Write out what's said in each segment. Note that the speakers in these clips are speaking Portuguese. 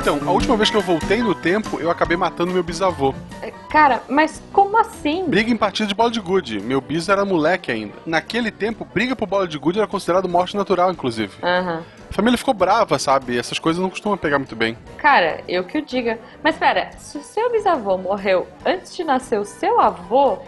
Então, a última vez que eu voltei no tempo, eu acabei matando meu bisavô. Cara, mas como assim? Briga em partida de bola de gude. Meu bis era moleque ainda. Naquele tempo, briga por bola de gude era considerado morte natural, inclusive. Aham. A família ficou brava, sabe? Essas coisas não costumam pegar muito bem. Cara, eu que o diga. Mas pera, se o seu bisavô morreu antes de nascer o seu avô,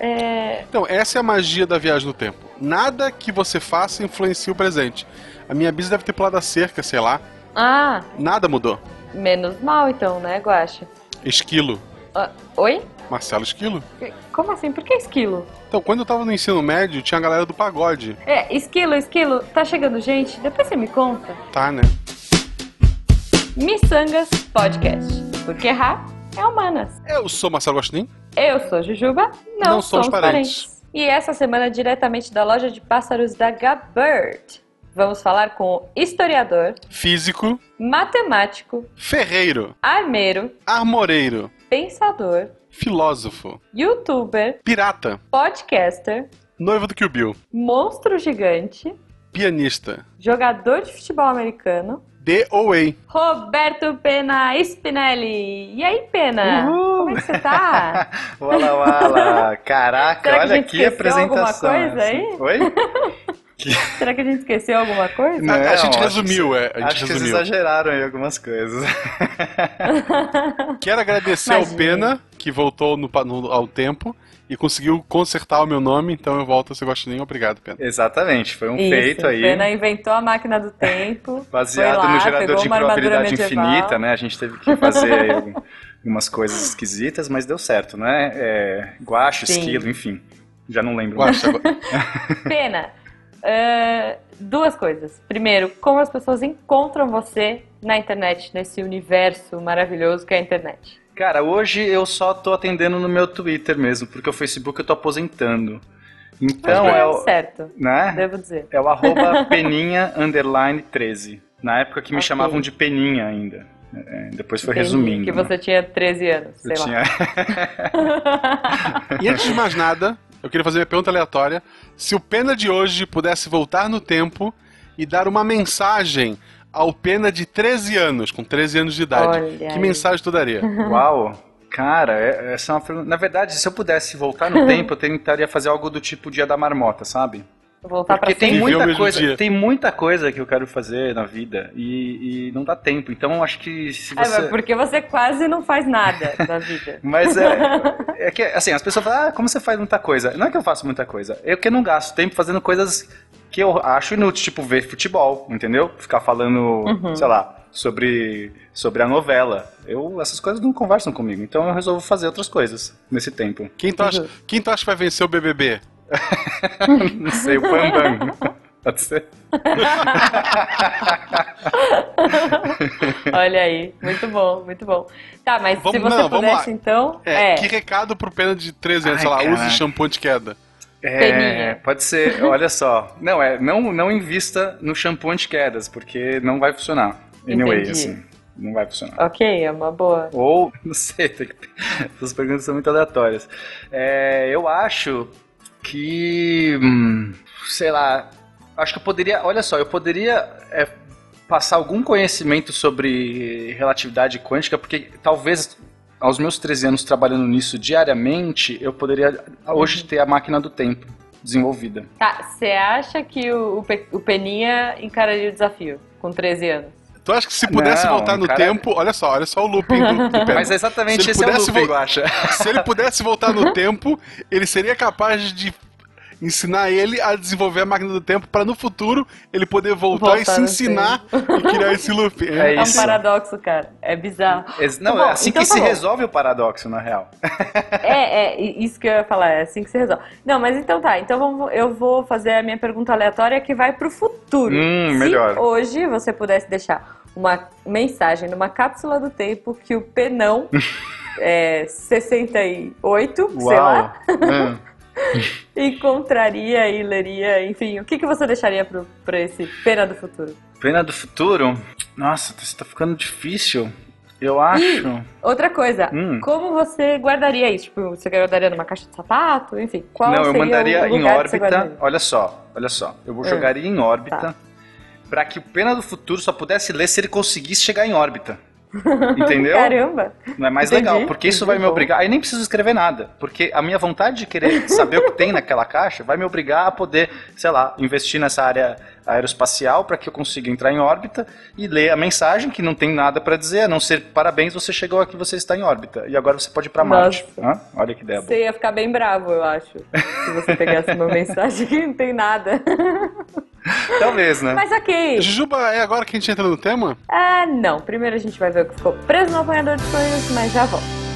é. Então, essa é a magia da viagem no tempo. Nada que você faça influencia o presente. A minha bis deve ter pulado a cerca, sei lá. Ah, Nada mudou. menos mal então, né, Guaxa? Esquilo. Ah, oi? Marcelo Esquilo? Como assim? Por que esquilo? Então, quando eu tava no ensino médio, tinha a galera do pagode. É, esquilo, esquilo, tá chegando gente? Depois você me conta. Tá, né? Missangas Podcast. Porque errar é humanas. Eu sou Marcelo Gostin. Eu sou Jujuba, não, Não somos parentes. E essa semana, diretamente da loja de pássaros da Gabird, vamos falar com historiador, Físico, matemático, ferreiro, armeiro, armoreiro, pensador, filósofo, youtuber, pirata, podcaster, noivo do Kill Bill, monstro gigante, pianista, jogador de futebol americano, DOA. Roberto Pena Spinelli. E aí, Pena? Como é que você tá? Wala wala, caraca, que a olha que esqueceu alguma apresentação. coisa aí? Oi? Será que a gente esqueceu alguma coisa? Não, a gente resumiu, que- é, a gente acho que resumiu. exageraram aí algumas coisas. Quero agradecer Imagina. ao Pena, que voltou no, no- ao tempo e conseguiu consertar o meu nome, então eu volto a ser Guaxinim. Obrigado, Pena. Exatamente, foi um Isso, feito aí. Pena inventou a máquina do tempo. Baseado foi lá, no gerador de probabilidade infinita, né? A gente teve que fazer algumas coisas esquisitas, mas deu certo, né? É, guache, Sim. esquilo, enfim. Já não lembro agora- Pena, eh, duas coisas. Primeiro, como as pessoas encontram você na internet, nesse universo maravilhoso que é a internet. Cara, hoje eu só tô atendendo no meu Twitter mesmo, porque o Facebook eu tô aposentando. Então que é o. certo, Né? devo dizer. É o arroba peninha underline 13. Na época que me Ok. chamavam de peninha ainda. É, depois foi Entendi, resumindo. Que né? você tinha 13 anos, sei Eu lá. tinha... E antes de mais nada, eu queria fazer uma pergunta aleatória. Se o Pena de hoje pudesse voltar no tempo e dar uma mensagem ao Pena de 13 anos, com 13 anos de idade, Olha que aí. mensagem tu daria? Uau! Cara, é- essa é uma pergunta. Na verdade, se eu pudesse voltar no tempo, eu tentaria fazer algo do tipo Dia da Marmota, sabe? Voltar pra Porque tem muita coisa, dia. tem muita coisa que eu quero fazer na vida e, e não dá tempo. Então eu acho que se É, você mas porque você quase não faz nada da vida. Mas é, é que, assim, as pessoas falam, ah, como você faz muita coisa? Não é que eu faço muita coisa, é que eu não gasto tempo fazendo coisas que eu acho inúteis, tipo ver futebol, entendeu? Ficar falando, Uhum. sei lá, sobre, sobre a novela. Eu, essas coisas não conversam comigo, então eu resolvo fazer outras coisas nesse tempo. Quem tu acha, quem tu acha que vai vencer o BBB? Não sei, o Bambam. Pode ser? Olha aí, muito bom, muito bom. Tá, mas se Vamos- você não, pudesse, então. É, É, Que recado pro Pena de 13 anos, Ai, sei lá, caraca. use shampoo de queda. É, Peninha. pode ser, olha só. Não, é, não, não invista no shampoo anti-quedas, porque não vai funcionar. Anyway, Entendi. assim, não vai funcionar. ok, é uma boa. Ou, não sei, tem que- essas perguntas são muito aleatórias. É, eu acho que. hum, sei lá. Acho que eu poderia. Olha só, eu poderia é, passar algum conhecimento sobre relatividade quântica, porque talvez aos meus 13 anos trabalhando nisso diariamente, eu poderia hoje ter a máquina do tempo desenvolvida. Tá, você acha que o, o Pe- o Peninha encararia o desafio com 13 anos? Tu acha que se pudesse Não, voltar no cara- tempo, olha só, olha só o looping do, do. Mas é exatamente Se esse é o looping, vo- eu acho. Se ele pudesse voltar no tempo, ele seria capaz de ensinar ele a desenvolver a máquina do tempo para no futuro ele poder voltar, Voltar e se ensinar e criar esse loop. É É um paradoxo, cara. É bizarro. Não, Tá bom, é assim então que tá se bom. resolve o paradoxo, na real. É, é, isso que eu ia falar, é assim que se resolve. Não, mas então tá, então vamos- eu vou fazer a minha pergunta aleatória que vai pro futuro. Hum, Se melhor. hoje você pudesse deixar uma mensagem numa cápsula do tempo que o Penão é, 68, sei lá, Hum. encontraria e leria, enfim, o que, que você deixaria pro, pra esse Pena do futuro? Pena do futuro? Nossa, isso tá ficando difícil. Eu acho. Outra coisa, Hum. como você guardaria isso? Tipo, você guardaria numa caixa de sapato? Enfim, qual Não, eu mandaria o em órbita. Olha só. olha só. Eu vou É. jogaria em órbita Tá. Pra que o Pena do Futuro só pudesse ler se ele conseguisse chegar em órbita. Entendeu? Caramba! Não é mais Entendi, legal, porque isso vai me entendi. obrigar. Aí nem preciso escrever nada, porque a minha vontade de querer saber o que tem naquela caixa vai me obrigar a poder, sei lá, investir nessa área aeroespacial para que eu consiga entrar em órbita e ler a mensagem que não tem nada para dizer, a não ser parabéns, você chegou aqui, você está em órbita e agora você pode ir para Marte. Hã? Olha que ideia boa. Você ia ficar bem bravo, eu acho. Se você pegasse uma mensagem que não tem nada. Talvez, né? Mas ok. Jujuba, é agora que a gente entra no tema? Ah, não. Primeiro a gente vai ver o que ficou preso no apanhador de sonhos, mas já volto.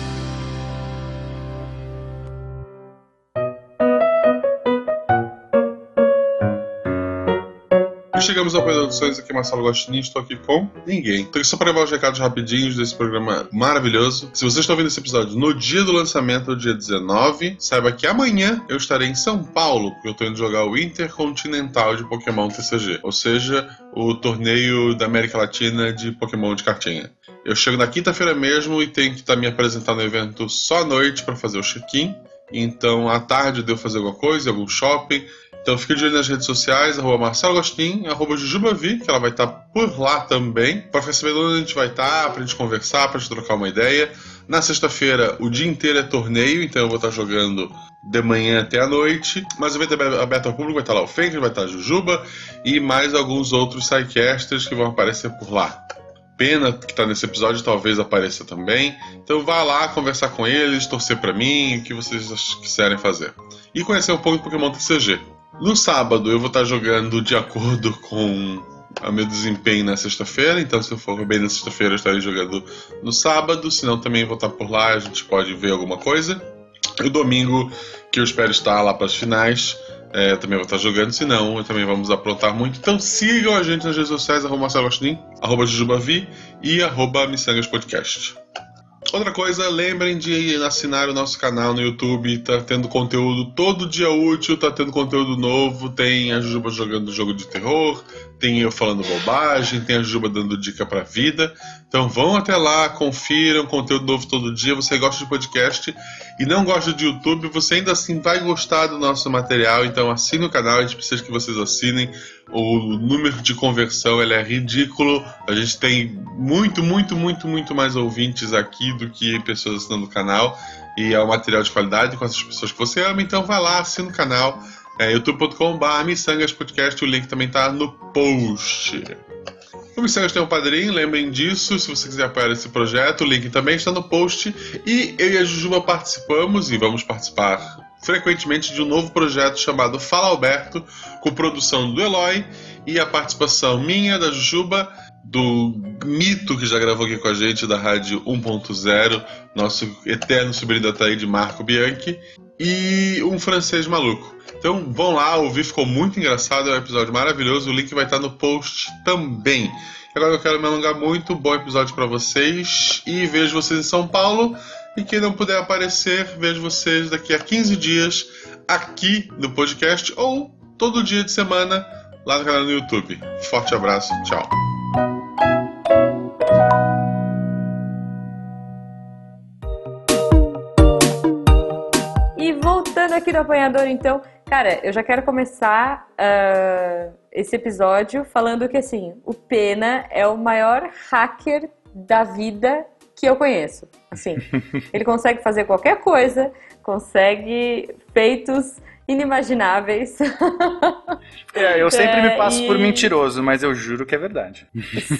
E chegamos ao Sonhos, aqui Marcelo Gostinho, estou aqui com ninguém. Então, só para levar os recados rapidinhos desse programa maravilhoso. Se você está ouvindo esse episódio no dia do lançamento, dia 19, saiba que amanhã eu estarei em São Paulo, porque eu estou indo jogar o Intercontinental de Pokémon TCG, ou seja, o torneio da América Latina de Pokémon de cartinha. Eu chego na quinta-feira mesmo e tenho que estar me apresentar no evento só à noite para fazer o check-in. Então, à tarde eu devo fazer alguma coisa, algum shopping. Então fica de olho nas redes sociais, arroba Marcelo Agostinho, arroba Jujubavi, que ela vai estar por lá também, para ficar sabendo onde a gente vai estar, pra gente conversar, pra gente trocar uma ideia. Na sexta-feira, o dia inteiro é torneio, então eu vou estar jogando de manhã até a noite, mas o evento é aberto ao público, vai estar lá o Fenrir, vai estar a Jujuba e mais alguns outros sidecasters que vão aparecer por lá. Pena que tá nesse episódio, talvez apareça também. Então vá lá conversar com eles, torcer pra mim, o que vocês quiserem fazer. E conhecer um pouco do Pokémon TCG. No sábado eu vou estar jogando de acordo com o meu desempenho na sexta-feira, então se eu for bem na sexta-feira eu estarei jogando no sábado, senão também vou estar por lá, a gente pode ver alguma coisa. E o domingo, que eu espero estar lá para as finais, é, também vou estar jogando, senão eu também vamos aprontar muito. Então sigam a gente nas redes sociais, arroba Marcelo arroba Jujubavi e arroba Missangas Podcast. Outra coisa, lembrem de assinar o nosso canal no YouTube, tá tendo conteúdo todo dia útil, tá tendo conteúdo novo, tem a Jujuba jogando jogo de terror, tem eu falando bobagem, tem a Jujuba dando dica pra vida. Então vão até lá, confiram conteúdo novo todo dia. Você gosta de podcast e não gosta de YouTube, você ainda assim vai gostar do nosso material, então assine o canal, a gente precisa que vocês assinem. O número de conversão ele é ridículo. A gente tem muito, muito, muito, muito mais ouvintes aqui do que pessoas assinando o canal. E é um material de qualidade com essas pessoas que você ama. Então vai lá, assina o canal. É youtube.com.br Missangas Podcast. O link também tá no post. O Missangas tem um padrinho, lembrem disso. Se você quiser apoiar esse projeto, o link também está no post. E eu e a Jujuba participamos e vamos participar frequentemente de um novo projeto chamado Fala Alberto, com produção do Eloy e a participação minha, da Jujuba, do Mito, que já gravou aqui com a gente, da Rádio 1.0, nosso eterno sobrinho da Thaí de Marco Bianchi, e um francês maluco. Então vão lá, ouvir, ficou muito engraçado, é um episódio maravilhoso, o link vai estar no post também. Agora eu quero me alongar muito, bom episódio para vocês e vejo vocês em São Paulo. E quem não puder aparecer, vejo vocês daqui a 15 dias aqui no podcast ou todo dia de semana lá no canal do YouTube. Forte abraço, tchau. Voltando aqui do apanhador, então, cara, eu já quero começar ah, esse episódio falando que assim, o Pena é o maior hacker da vida que eu conheço. Assim, ele consegue fazer qualquer coisa, consegue feitos inimagináveis. É, eu sempre É, me passo por e- mentiroso, mas eu juro que é verdade.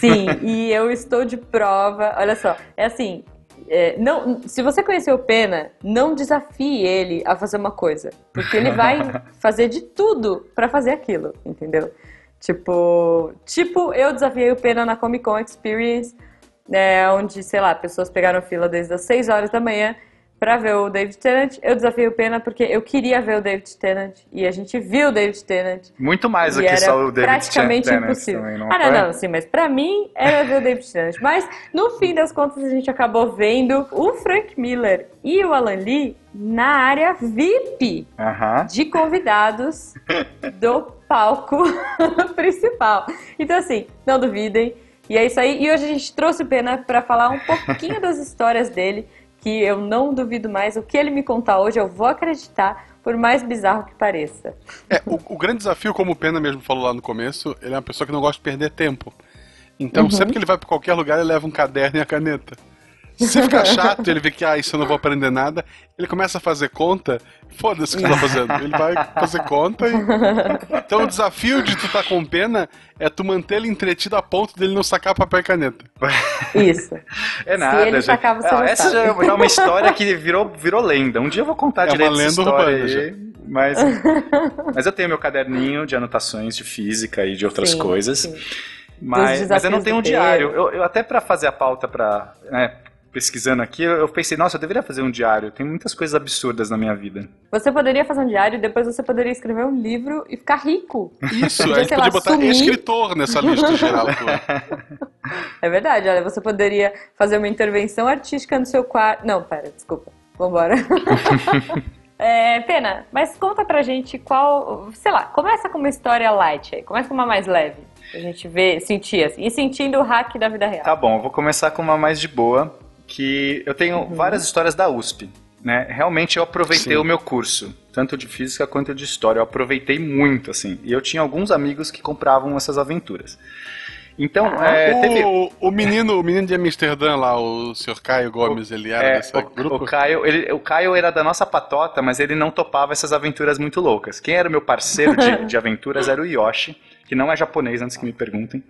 Sim, e eu estou de prova. Olha só, é assim. É, não, se você conhecer o Pena, não desafie ele a fazer uma coisa, porque ele vai fazer de tudo pra fazer aquilo, entendeu? Tipo, tipo, eu desafiei o Pena na Comic Con Experience, né, onde, sei lá, pessoas pegaram fila desde as 6 horas da manhã pra ver o David Tennant. Eu desafiei o Pena porque eu queria ver o David Tennant e a gente viu o David Tennant. Muito mais do que era só o David praticamente Tennant impossível. também, ah, foi? não, não, sim, mas pra mim era ver o David Tennant. Mas no fim das contas a gente acabou vendo o Frank Miller e o Alan Lee na área VIP Aham. de convidados do palco principal. Então assim, não duvidem. E é isso aí. E hoje a gente trouxe o Pena pra falar um pouquinho das histórias dele, que eu não duvido mais. O que ele me contar hoje eu vou acreditar, por mais bizarro que pareça. É, o, o grande desafio, como o Pena mesmo falou lá no começo, ele é uma pessoa que não gosta de perder tempo. Então, sempre que ele vai pra qualquer lugar, ele leva um caderno e a caneta. Se ficar chato, ele vê que, ah, isso eu não vou aprender nada, ele começa a fazer conta, foda-se o que você tá fazendo. Ele vai fazer conta e. Então o desafio de tu tá com pena é tu manter ele entretido a ponto dele não sacar papel e caneta. Isso. É nada, ele gente. sacar, você Ah, não essa já é uma história que virou, virou lenda. Um dia eu vou contar É uma direito essa lenda história urbana, aí, mas, mas eu tenho meu caderninho de anotações de física e de outras Sim, coisas. sim. Mas, mas eu não tenho um diário. Eu, eu até pra fazer a pauta pra. né, pesquisando aqui, eu pensei, nossa, eu deveria fazer um diário. Tem muitas coisas absurdas na minha vida. Você poderia fazer um diário e depois você poderia escrever um livro e ficar rico. Isso, Podia, a gente podia lá, botar sumir. escritor nessa lista geral. É verdade, olha, você poderia fazer uma intervenção artística no seu quarto. Não, pera, desculpa. Vambora. É, Pena, mas conta pra gente qual. Sei lá, começa com uma história light aí. Começa com uma mais leve. Pra gente ver, sentir assim. E sentindo o hack da vida real. Tá bom, eu vou começar com uma mais de boa, que eu tenho Uhum. várias histórias da USP. Né? Realmente eu aproveitei Sim. o meu curso, tanto de física quanto de história. Eu aproveitei muito, assim. E eu tinha alguns amigos que compravam essas aventuras. Então, Ah. é, teve. O, o menino, o menino de Amsterdã lá, o Sr. Caio Gomes, ele era É, desse o, grupo? o Caio, ele- o Caio era da nossa patota, mas ele não topava essas aventuras muito loucas. Quem era o meu parceiro de, de aventuras era o Yoshi, que não é japonês, antes que me perguntem.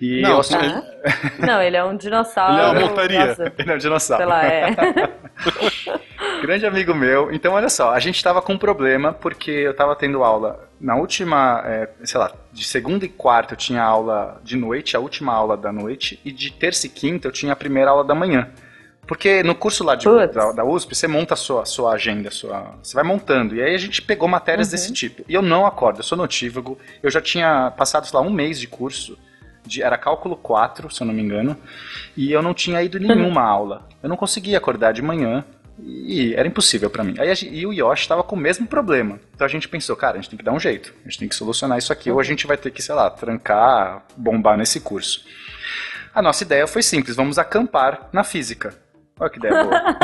E Não, eu, sim. Ah? Não, ele é um dinossauro. Ele é uma montaria. nossa, ele é um dinossauro. sei lá, é. Grande amigo meu. Então, olha só, a gente tava com um problema porque eu tava tendo aula na última, é, sei lá, de segunda e quarta eu tinha aula de noite, a última aula da noite, e de terça e quinta eu tinha a primeira aula da manhã. Porque no curso lá de, da, da USP, você monta a sua, sua agenda, sua, você vai montando. E aí a gente pegou matérias Uhum. desse tipo. E eu não acordo, eu sou notívago. Eu já tinha passado, sei lá, um mês de curso. De, era cálculo 4, se eu não me engano. E eu não tinha ido nenhuma aula. Eu não conseguia acordar de manhã. E era impossível pra mim. Aí e o Yoshi tava com o mesmo problema. Então a gente pensou, cara, a gente tem que dar um jeito. A gente tem que solucionar isso aqui. Ou a gente vai ter que, sei lá, trancar, bombar nesse curso. A nossa ideia foi simples: vamos acampar na física. Olha que ideia boa.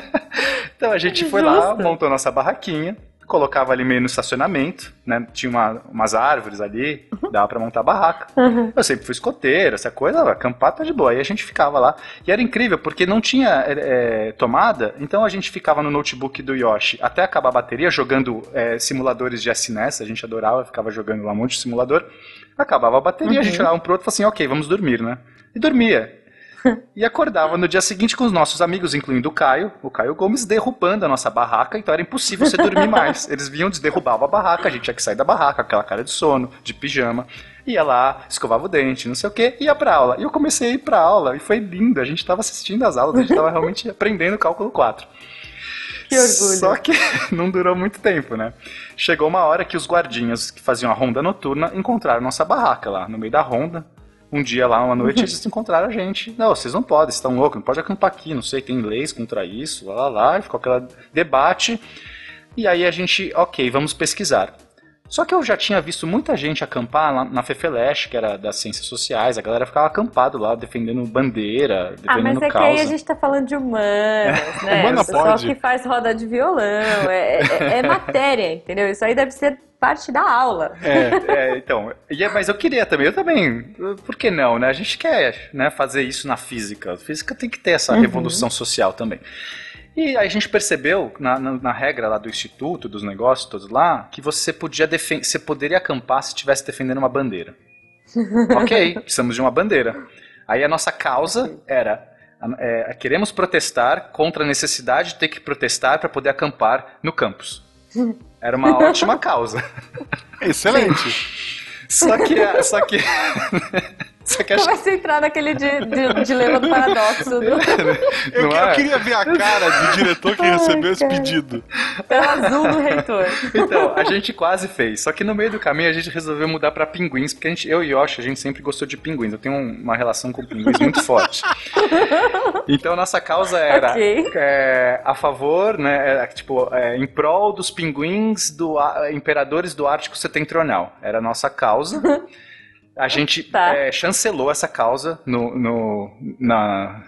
então a gente foi lá, montou nossa barraquinha, colocava ali meio no estacionamento, né? Tinha uma- umas árvores ali, dava pra montar a barraca. Eu sempre fui escoteiro, essa coisa, acampar tá de boa. Aí a gente ficava lá. E era incrível, porque não tinha é, é, tomada, então a gente ficava no notebook do Yoshi até acabar a bateria, jogando é, simuladores de SNES, a gente adorava, ficava jogando lá um monte de simulador. Acabava a bateria, a gente olhava um pro outro e falava assim, ok, vamos dormir, né? E dormia. E acordava no dia seguinte com os nossos amigos, incluindo o Caio, o Caio Gomes, derrubando a nossa barraca, então era impossível você dormir mais. Eles vinham, derrubavam a barraca, a gente tinha que sair da barraca, aquela cara de sono, de pijama. Ia lá, escovava o dente, não sei o que, ia pra aula. E eu comecei a ir pra aula, e foi lindo, a gente tava assistindo as aulas, a gente tava realmente aprendendo cálculo 4. Que orgulho. Só que não durou muito tempo, né? Chegou uma hora que os guardinhas que faziam a ronda noturna encontraram nossa barraca lá, no meio da ronda. Um dia lá, uma noite, eles encontraram a gente. Não, vocês não podem, vocês estão loucos, não pode acampar aqui, não sei, tem leis contra isso, lá, lá, lá. E ficou aquele debate. E aí a gente, ok, vamos pesquisar. Só que eu já tinha visto muita gente acampar lá na Fefeleche, que era das ciências sociais, a galera ficava acampado lá, defendendo bandeira, Ah, defendendo mas é que causa. aí a gente tá falando de humanas, né? Humana o pessoal pode. que faz roda de violão, é, é- é matéria, entendeu? Isso aí deve ser parte da aula. É, então, e é- mas eu queria também, eu também, por que não, né? A gente quer né, fazer isso na física. A física tem que ter essa Uhum. revolução social também. E aí a gente percebeu, na, na, na regra lá do instituto, dos negócios todos lá, que você podia defen você poderia acampar se estivesse defendendo uma bandeira. ok, precisamos de uma bandeira. Aí a nossa causa era é, queremos protestar contra a necessidade de ter que protestar para poder acampar no campus. Era uma ótima causa. Excelente. Só que, só que, só que acho Começa a entrar naquele di- di- dilema do paradoxo. Do... Eu, Não que- é? eu queria ver a cara do diretor que Ai, recebeu esse pedido. Tela azul do reitor. Então, a gente quase fez. Só que no meio do caminho a gente resolveu mudar pra pinguins, porque a gente, eu e Yoshi, a gente sempre gostou de pinguins. Eu tenho um- uma relação com pinguins muito forte. Então, nossa causa era Ok. é, a favor, né? era, tipo, é, em prol dos pinguins do a- imperadores do Ártico Setentrional. Era a nossa causa. A gente Tá. é, chancelou essa causa no, no- na,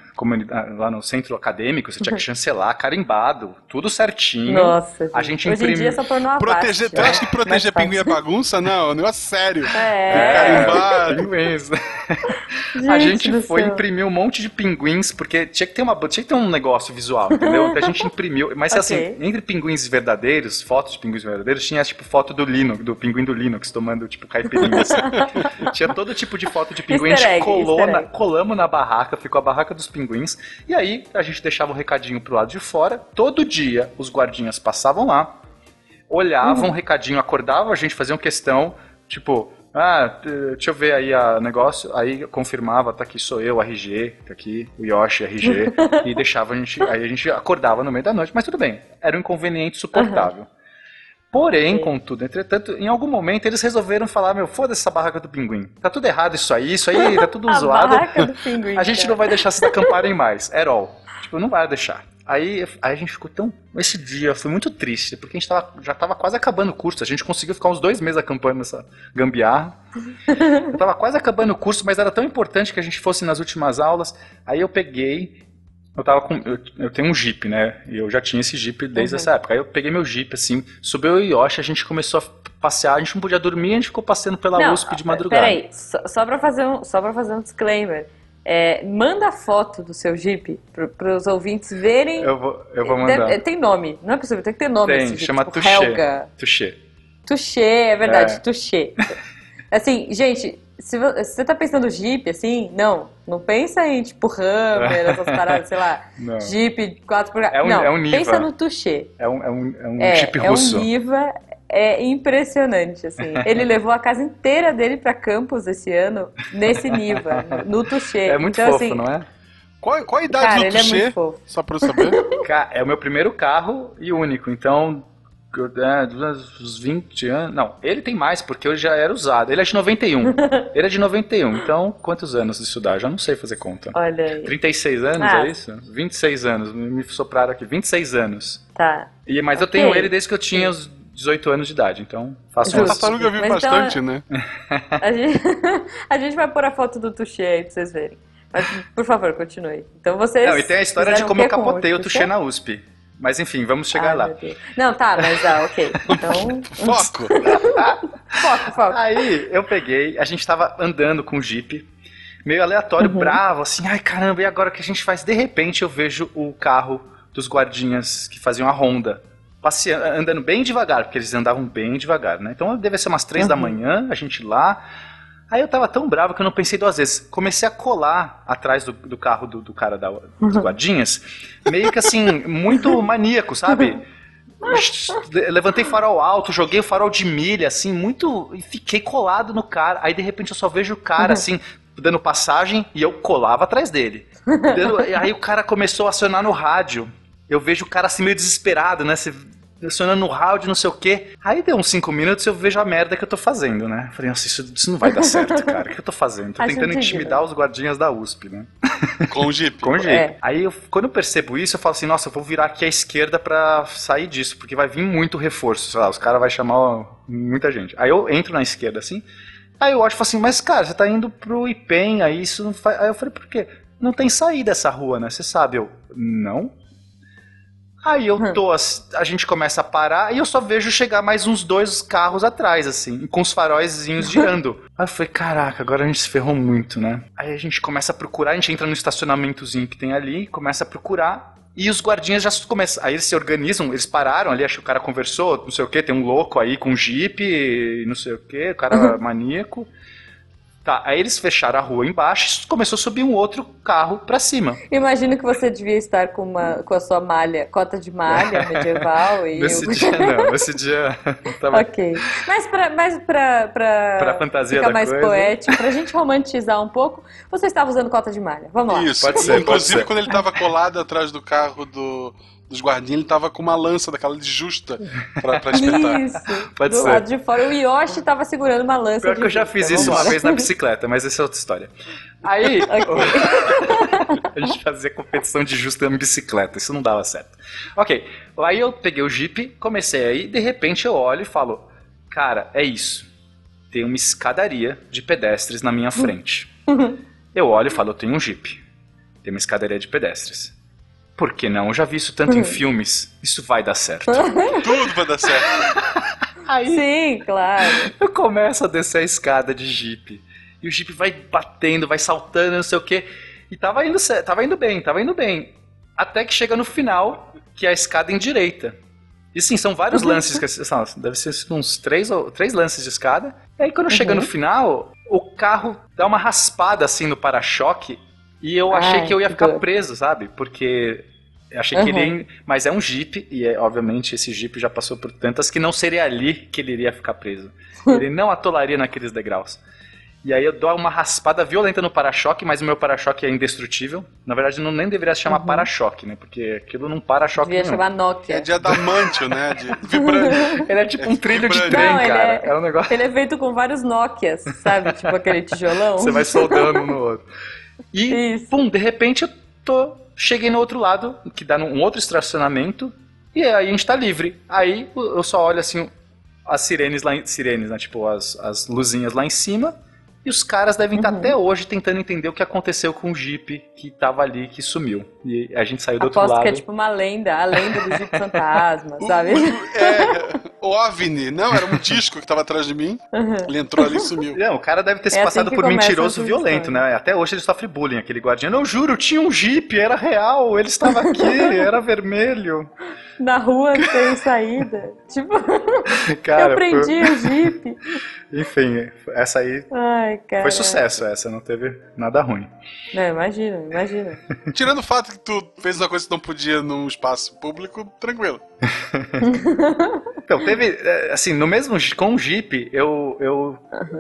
lá no centro acadêmico, você tinha que chancelar, carimbado, tudo certinho. Nossa, A gente Hoje em imprime- dia só pornô à Proteger, parte, tu acha que proteger pinguim é bagunça? Não, é um negócio sério. É. Carimbado. pinguins. a gente foi céu. imprimir um monte de pinguins, porque tinha que ter, uma, tinha que ter um negócio visual, entendeu? Então a gente imprimiu. Mas Ok. assim, entre pinguins verdadeiros, fotos de pinguins verdadeiros, tinha tipo foto do Linux, do pinguim do Linux, tomando tipo caipirinha. assim. tinha todo tipo de foto de pinguim. Easter a gente egg, colou na- egg. colamos na barraca, ficou a barraca dos pinguins. E aí a gente deixava o recadinho pro lado de fora. Todo dia os guardinhas passavam lá, olhavam Uhum. o recadinho, acordavam a gente, faziam questão, tipo, ah, deixa eu ver aí a negócio, aí confirmava, tá aqui sou eu, RG, tá aqui o Yoshi, RG, e deixava a gente, aí a gente acordava no meio da noite, mas tudo bem, era um inconveniente suportável. Porém, contudo, entretanto, em algum momento eles resolveram falar, meu, foda-se essa barraca do pinguim. Tá tudo errado isso aí, isso aí, tá tudo A zoado. barraca do pinguim. A gente cara. não vai deixar vocês acamparem mais, at all. Tipo, não vai deixar. Aí, aí a gente ficou tão. Esse dia foi muito triste, porque a gente tava, já tava quase acabando o curso. A gente conseguiu ficar uns dois meses acampando nessa gambiarra. Eu tava quase acabando o curso, mas era tão importante que a gente fosse nas últimas aulas. Aí eu peguei. Eu tava com. Eu, eu tenho um Jeep, né? E eu já tinha esse Jeep desde Uhum. essa época. Aí eu peguei meu Jeep, assim, subiu o Yoshi, a gente começou a passear, a gente não podia dormir, a gente ficou passeando pela Não, USP de madrugada. Peraí, só, só, pra fazer um, só pra fazer um disclaimer. É, manda foto do seu Jeep para os ouvintes verem. Eu vou, eu vou mandar. Deve- tem nome, não é possível, tem que ter nome. Tem, Jeep, chama tipo. Helga. Touché. Touché, é verdade, É. touché. Assim, gente, se vo- se você tá pensando Jeep, assim, não, não pensa em tipo Hammer, essas paradas, sei lá, Não. Jeep 4x4. É um- não, é um Niva. pensa no touché. É um, é um, é um É, Jeep é russo. um Niva, é impressionante, assim. Ele levou a casa inteira dele pra campus esse ano, nesse Niva, no touché. É muito então, fofo, assim, não é? Qual, qual a idade Cara, do ele é Touché? muito fofo. Só pra eu saber. É o meu primeiro carro e único, então. Eu- É, uns 20 anos. Não, ele tem mais, porque eu já era usado. Ele é de 91. ele é de 91. Então, quantos anos de estudar? Já não sei fazer conta. Olha aí. 36 anos, Ah. é isso? 26 anos. Me sopraram aqui. 26 anos. Tá. E, mas eu Ok. tenho ele desde que eu tinha os 18 anos de idade, então faço Justo. Tartaruga vive Mas então bastante, é- né? A gente, a gente vai pôr a foto do touché aí pra vocês verem. Mas, por favor, continue. Então vocês. Não, e tem a história de como o eu com capotei o touché? Touché na USP. Mas enfim, vamos chegar Ai, lá. Não, tá, mas ah, ok. Então, Foco! foco, foco. Aí eu peguei, a gente tava andando com o Jeep, meio aleatório, Uhum. bravo, assim, ai caramba, e agora o que a gente faz? De repente eu vejo o carro dos guardinhas que faziam a ronda. Passeando, andando bem devagar, porque eles andavam bem devagar, né? Então deve ser umas três da Uhum. manhã, a gente lá. Aí eu tava tão bravo que eu não pensei duas vezes. Comecei a colar atrás do, do carro do, do cara da, dos guardinhas, meio que assim, muito maníaco, sabe? Levantei farol alto, joguei o farol de milha, assim, muito. E fiquei colado no cara. Aí de repente eu só vejo o cara, Uhum. assim, dando passagem e eu colava atrás dele. Dando- e aí o cara começou a acionar no rádio. Eu vejo o cara assim meio desesperado, né? Se- acionando no rádio, não sei o quê. Aí deu uns cinco minutos e eu vejo a merda que eu tô fazendo, né? Falei, nossa, isso, isso não vai dar certo, cara. O que eu tô fazendo? Tô tentando intimidar os guardinhas da USP, né? Com o Jeep. Com o jeito. É. Aí, eu- quando eu percebo isso, eu falo assim, nossa, eu vou virar aqui à esquerda pra sair disso, porque vai vir muito reforço, sei lá, os caras vão chamar muita gente. Aí eu entro na esquerda, assim, aí eu acho, falo assim, mas cara, você tá indo pro IPEM, aí isso não faz... Aí eu falei, por quê? Não tem saída essa rua, né? Você sabe, eu, não? Aí eu tô, ass- a gente começa a parar e eu só vejo chegar mais uns dois carros atrás, assim, com os faróizinhos girando. Aí eu falei, caraca, agora a gente se ferrou muito, né? Aí a gente começa a procurar, a gente entra no estacionamentozinho que tem ali, começa a procurar. E os guardinhas já começam. Aí eles se organizam, eles pararam ali, acho que o cara conversou, não sei o que, tem um louco aí com um jeep, não sei o que, o cara maníaco. Tá, aí eles fecharam a rua embaixo e começou a subir um outro carro pra cima. Imagino que você devia estar com, uma, com a sua malha, cota de malha medieval e Nesse eu... dia não, nesse dia tava Ok. Mas pra, mas pra, pra, Pra fantasia ficar da mais coisa. poético, pra gente romantizar um pouco, você estava usando cota de malha. Vamos lá. Isso. Pode ser, pode Inclusive, ser. quando ele tava colado atrás do carro do, dos guardinhas, ele tava com uma lança daquela de justa pra, pra espetar. Isso. Pode do ser. lado de fora. O Yoshi tava segurando uma lança Pior de que eu já justa. fiz isso uma vez na bicicleta, mas essa é outra história. Aí, a gente fazia competição de justa em bicicleta, isso não dava certo. Ok, aí eu peguei o Jeep, comecei aí, de repente eu olho e falo, cara, é isso. Tem uma escadaria de pedestres na minha frente. Eu olho e falo, eu tenho um Jeep. Tem uma escadaria de pedestres. Por que não? Eu já vi isso tanto em filmes. Isso vai dar certo. Tudo vai dar certo. Aí Sim, claro. eu começo a descer a escada de Jeep. E o Jeep vai batendo, vai saltando, não sei o quê. E tava indo, tava indo bem, tava indo bem. Até que chega no final, que é a escada endireita. E sim, são vários lances, que, deve ser uns três, ou- três lances de escada. E aí quando chega Uhum. no final, o carro dá uma raspada assim no para-choque. E eu achei Ai, que eu ia que ficar preso, sabe? Porque achei que Uhum. ele ia. Mas é um Jeep, e é, obviamente esse Jeep já passou por tantas que não seria ali que ele iria ficar preso. Ele não atolaria naqueles degraus. E aí eu dou uma raspada violenta no para-choque, mas o meu para-choque é indestrutível. Na verdade, não nem deveria se chamar Uhum. para-choque, né? Porque aquilo não para-choque nenhum. chamar Nokia. É de adamantio, né? De vibrante. Ele é tipo um trilho de Vibrante. trem, Não, ele cara. é- É... um negócio. Ele é feito com vários Nokias, sabe? Tipo aquele tijolão. Você vai soldando um no outro. E, Isso. pum, de repente eu tô. Cheguei no outro lado, que dá num outro estacionamento, e aí a gente tá livre. Aí eu só olho assim, as sirenes lá em. Sirenes, né? Tipo, as, as luzinhas lá em cima. E os caras devem estar Uhum. até hoje tentando entender o que aconteceu com o Jeep que tava ali, que sumiu. E a gente saiu do outro Aposto lado. que é tipo uma lenda, a lenda do Jeep Fantasma, sabe? o- é, o OVNI, não, era um disco que tava atrás de mim. Ele entrou ali e sumiu. Não, o cara deve ter se É assim passado que por mentiroso violento, histórias. né? Até hoje ele sofre bullying, aquele guardião. Eu juro, tinha um Jeep, era real, ele estava aqui, era vermelho. Na rua sem saída. Tipo, Cara, eu prendi foi- o Jeep. Enfim, essa aí Ai, cara. foi sucesso, essa não teve nada ruim. Não, imagina, imagina. Tirando o fato tu fez uma coisa que não podia num espaço público, tranquilo. Então, teve, é, assim, no mesmo, com o Jeep, eu, eu,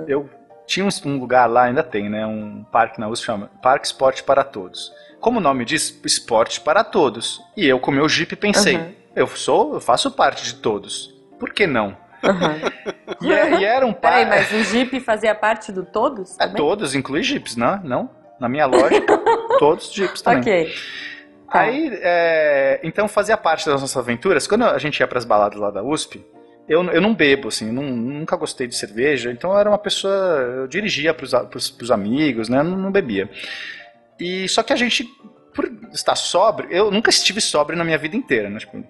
eu tinha um- lugar lá, ainda tem, né, um parque na USP, chama Parque Esporte para Todos. Como o nome diz, esporte para todos. E eu, com o meu Jeep, pensei, Uhum. eu sou, eu faço parte de todos. Por que não? Uhum. E, é- e era um Peraí, parque... mas o Jeep fazia parte do todos? É, também? todos, inclui Jeeps, não? Não? Na minha lógica, todos Jeeps também. Ok. Tá. Aí, é, então fazia parte das nossas aventuras. Quando a gente ia pras baladas lá da USP, eu, eu não bebo, assim, eu não- nunca gostei de cerveja, então eu era uma pessoa, eu dirigia pros, a- pros, pros amigos, né, não, não bebia. E só que a gente, por estar sóbrio, eu nunca estive sóbrio na minha vida inteira, né, tipo,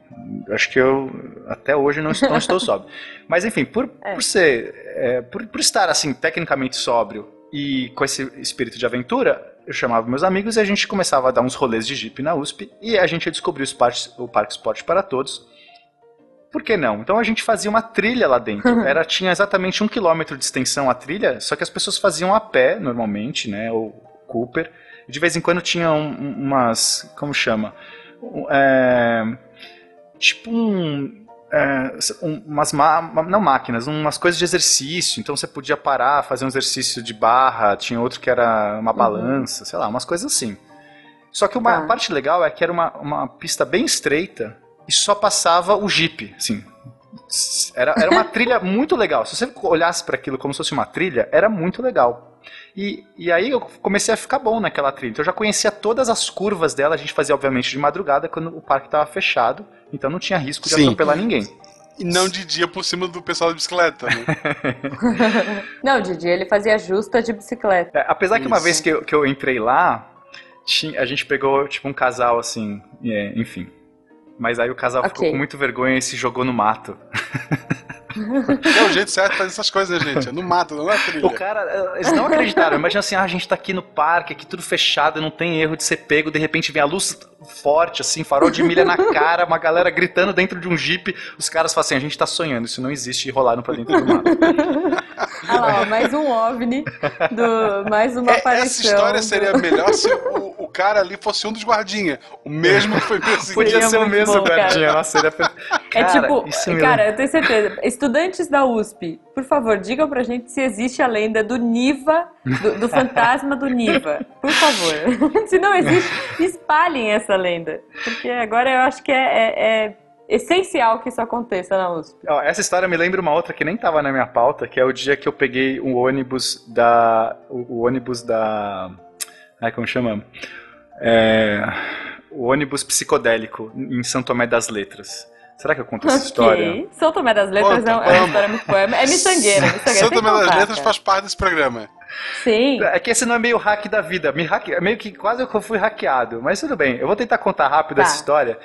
acho que eu até hoje não estou, não estou sóbrio. Mas enfim, por, É. por ser, é, por, por estar assim, tecnicamente sóbrio e com esse espírito de aventura, eu chamava meus amigos e a gente começava a dar uns rolês de Jeep na USP e a gente descobriu os parques- o Parque Esporte para Todos. Por que não? Então a gente fazia uma trilha lá dentro. Era, tinha exatamente um quilômetro de extensão a trilha, só que as pessoas faziam a pé, normalmente, né? Ou Cooper. De vez em quando tinha um- um- umas. Como chama? É, tipo um. É, um- umas ma- não máquinas, umas coisas de exercício. Então você podia parar, fazer um exercício de barra, tinha outro que era uma balança, sei lá, umas coisas assim. Só que uma Tá. parte legal é que era uma, uma pista bem estreita e só passava o Jeep, assim. Era, era uma trilha muito legal. Se você olhasse para aquilo como se fosse uma trilha, era muito legal. E, e aí eu comecei a ficar bom naquela trilha. Então eu já conhecia todas as curvas dela. A gente fazia, obviamente, de madrugada, quando o parque estava fechado. Então não tinha risco de Sim. atropelar ninguém. E não de dia por cima do pessoal da bicicleta, né? Não, de dia ele fazia justa de bicicleta. É, apesar que uma Isso. vez que eu, que eu entrei lá, tinha- a gente pegou tipo um casal assim, é, enfim. Mas aí o casal ficou Ok. com muito vergonha e se jogou no mato. É o jeito certo de fazer essas coisas, né, gente? É no mato, não é trilha. O cara, eles não acreditaram. Imagina assim, ah, a gente tá aqui no parque, aqui tudo fechado, não tem erro de ser pego. De repente vem a luz forte, assim, farol de milha na cara, uma galera gritando dentro de um jeep. Os caras falam assim, a gente tá sonhando, isso não existe. E rolaram pra dentro do mato. Ah lá, ó, mais um OVNI, do, mais uma É, aparição. essa história seria melhor se o, o cara ali fosse um dos guardinhas. O mesmo que foi perseguido. Podia Seria ser o mesmo, bom, cara. Gardinha. Nossa, seria... É Cara, tipo, isso me cara, eu tenho certeza. Estudantes da USP, por favor, digam pra gente se existe a lenda do Niva, do, do fantasma do Niva. Por favor. se não existe, espalhem essa lenda. Porque agora eu acho que é, é- é essencial que isso aconteça na USP. Essa história me lembra uma outra que nem tava na minha pauta, que é o dia que eu peguei o ônibus da. O, o ônibus da. Ai, como chama? É, o ônibus psicodélico em São Tomé das Letras. Será que eu conto essa história? São Tomé das Letras Conta, é, um- é uma história muito boa. É miçangueira, miçangueira. Que Maria das Letras faz parte desse programa. Sim. É que esse não é meio hack da vida. Me hacke... Meio que quase eu fui hackeado. Mas tudo bem. Eu vou tentar contar rápido Tá. essa história.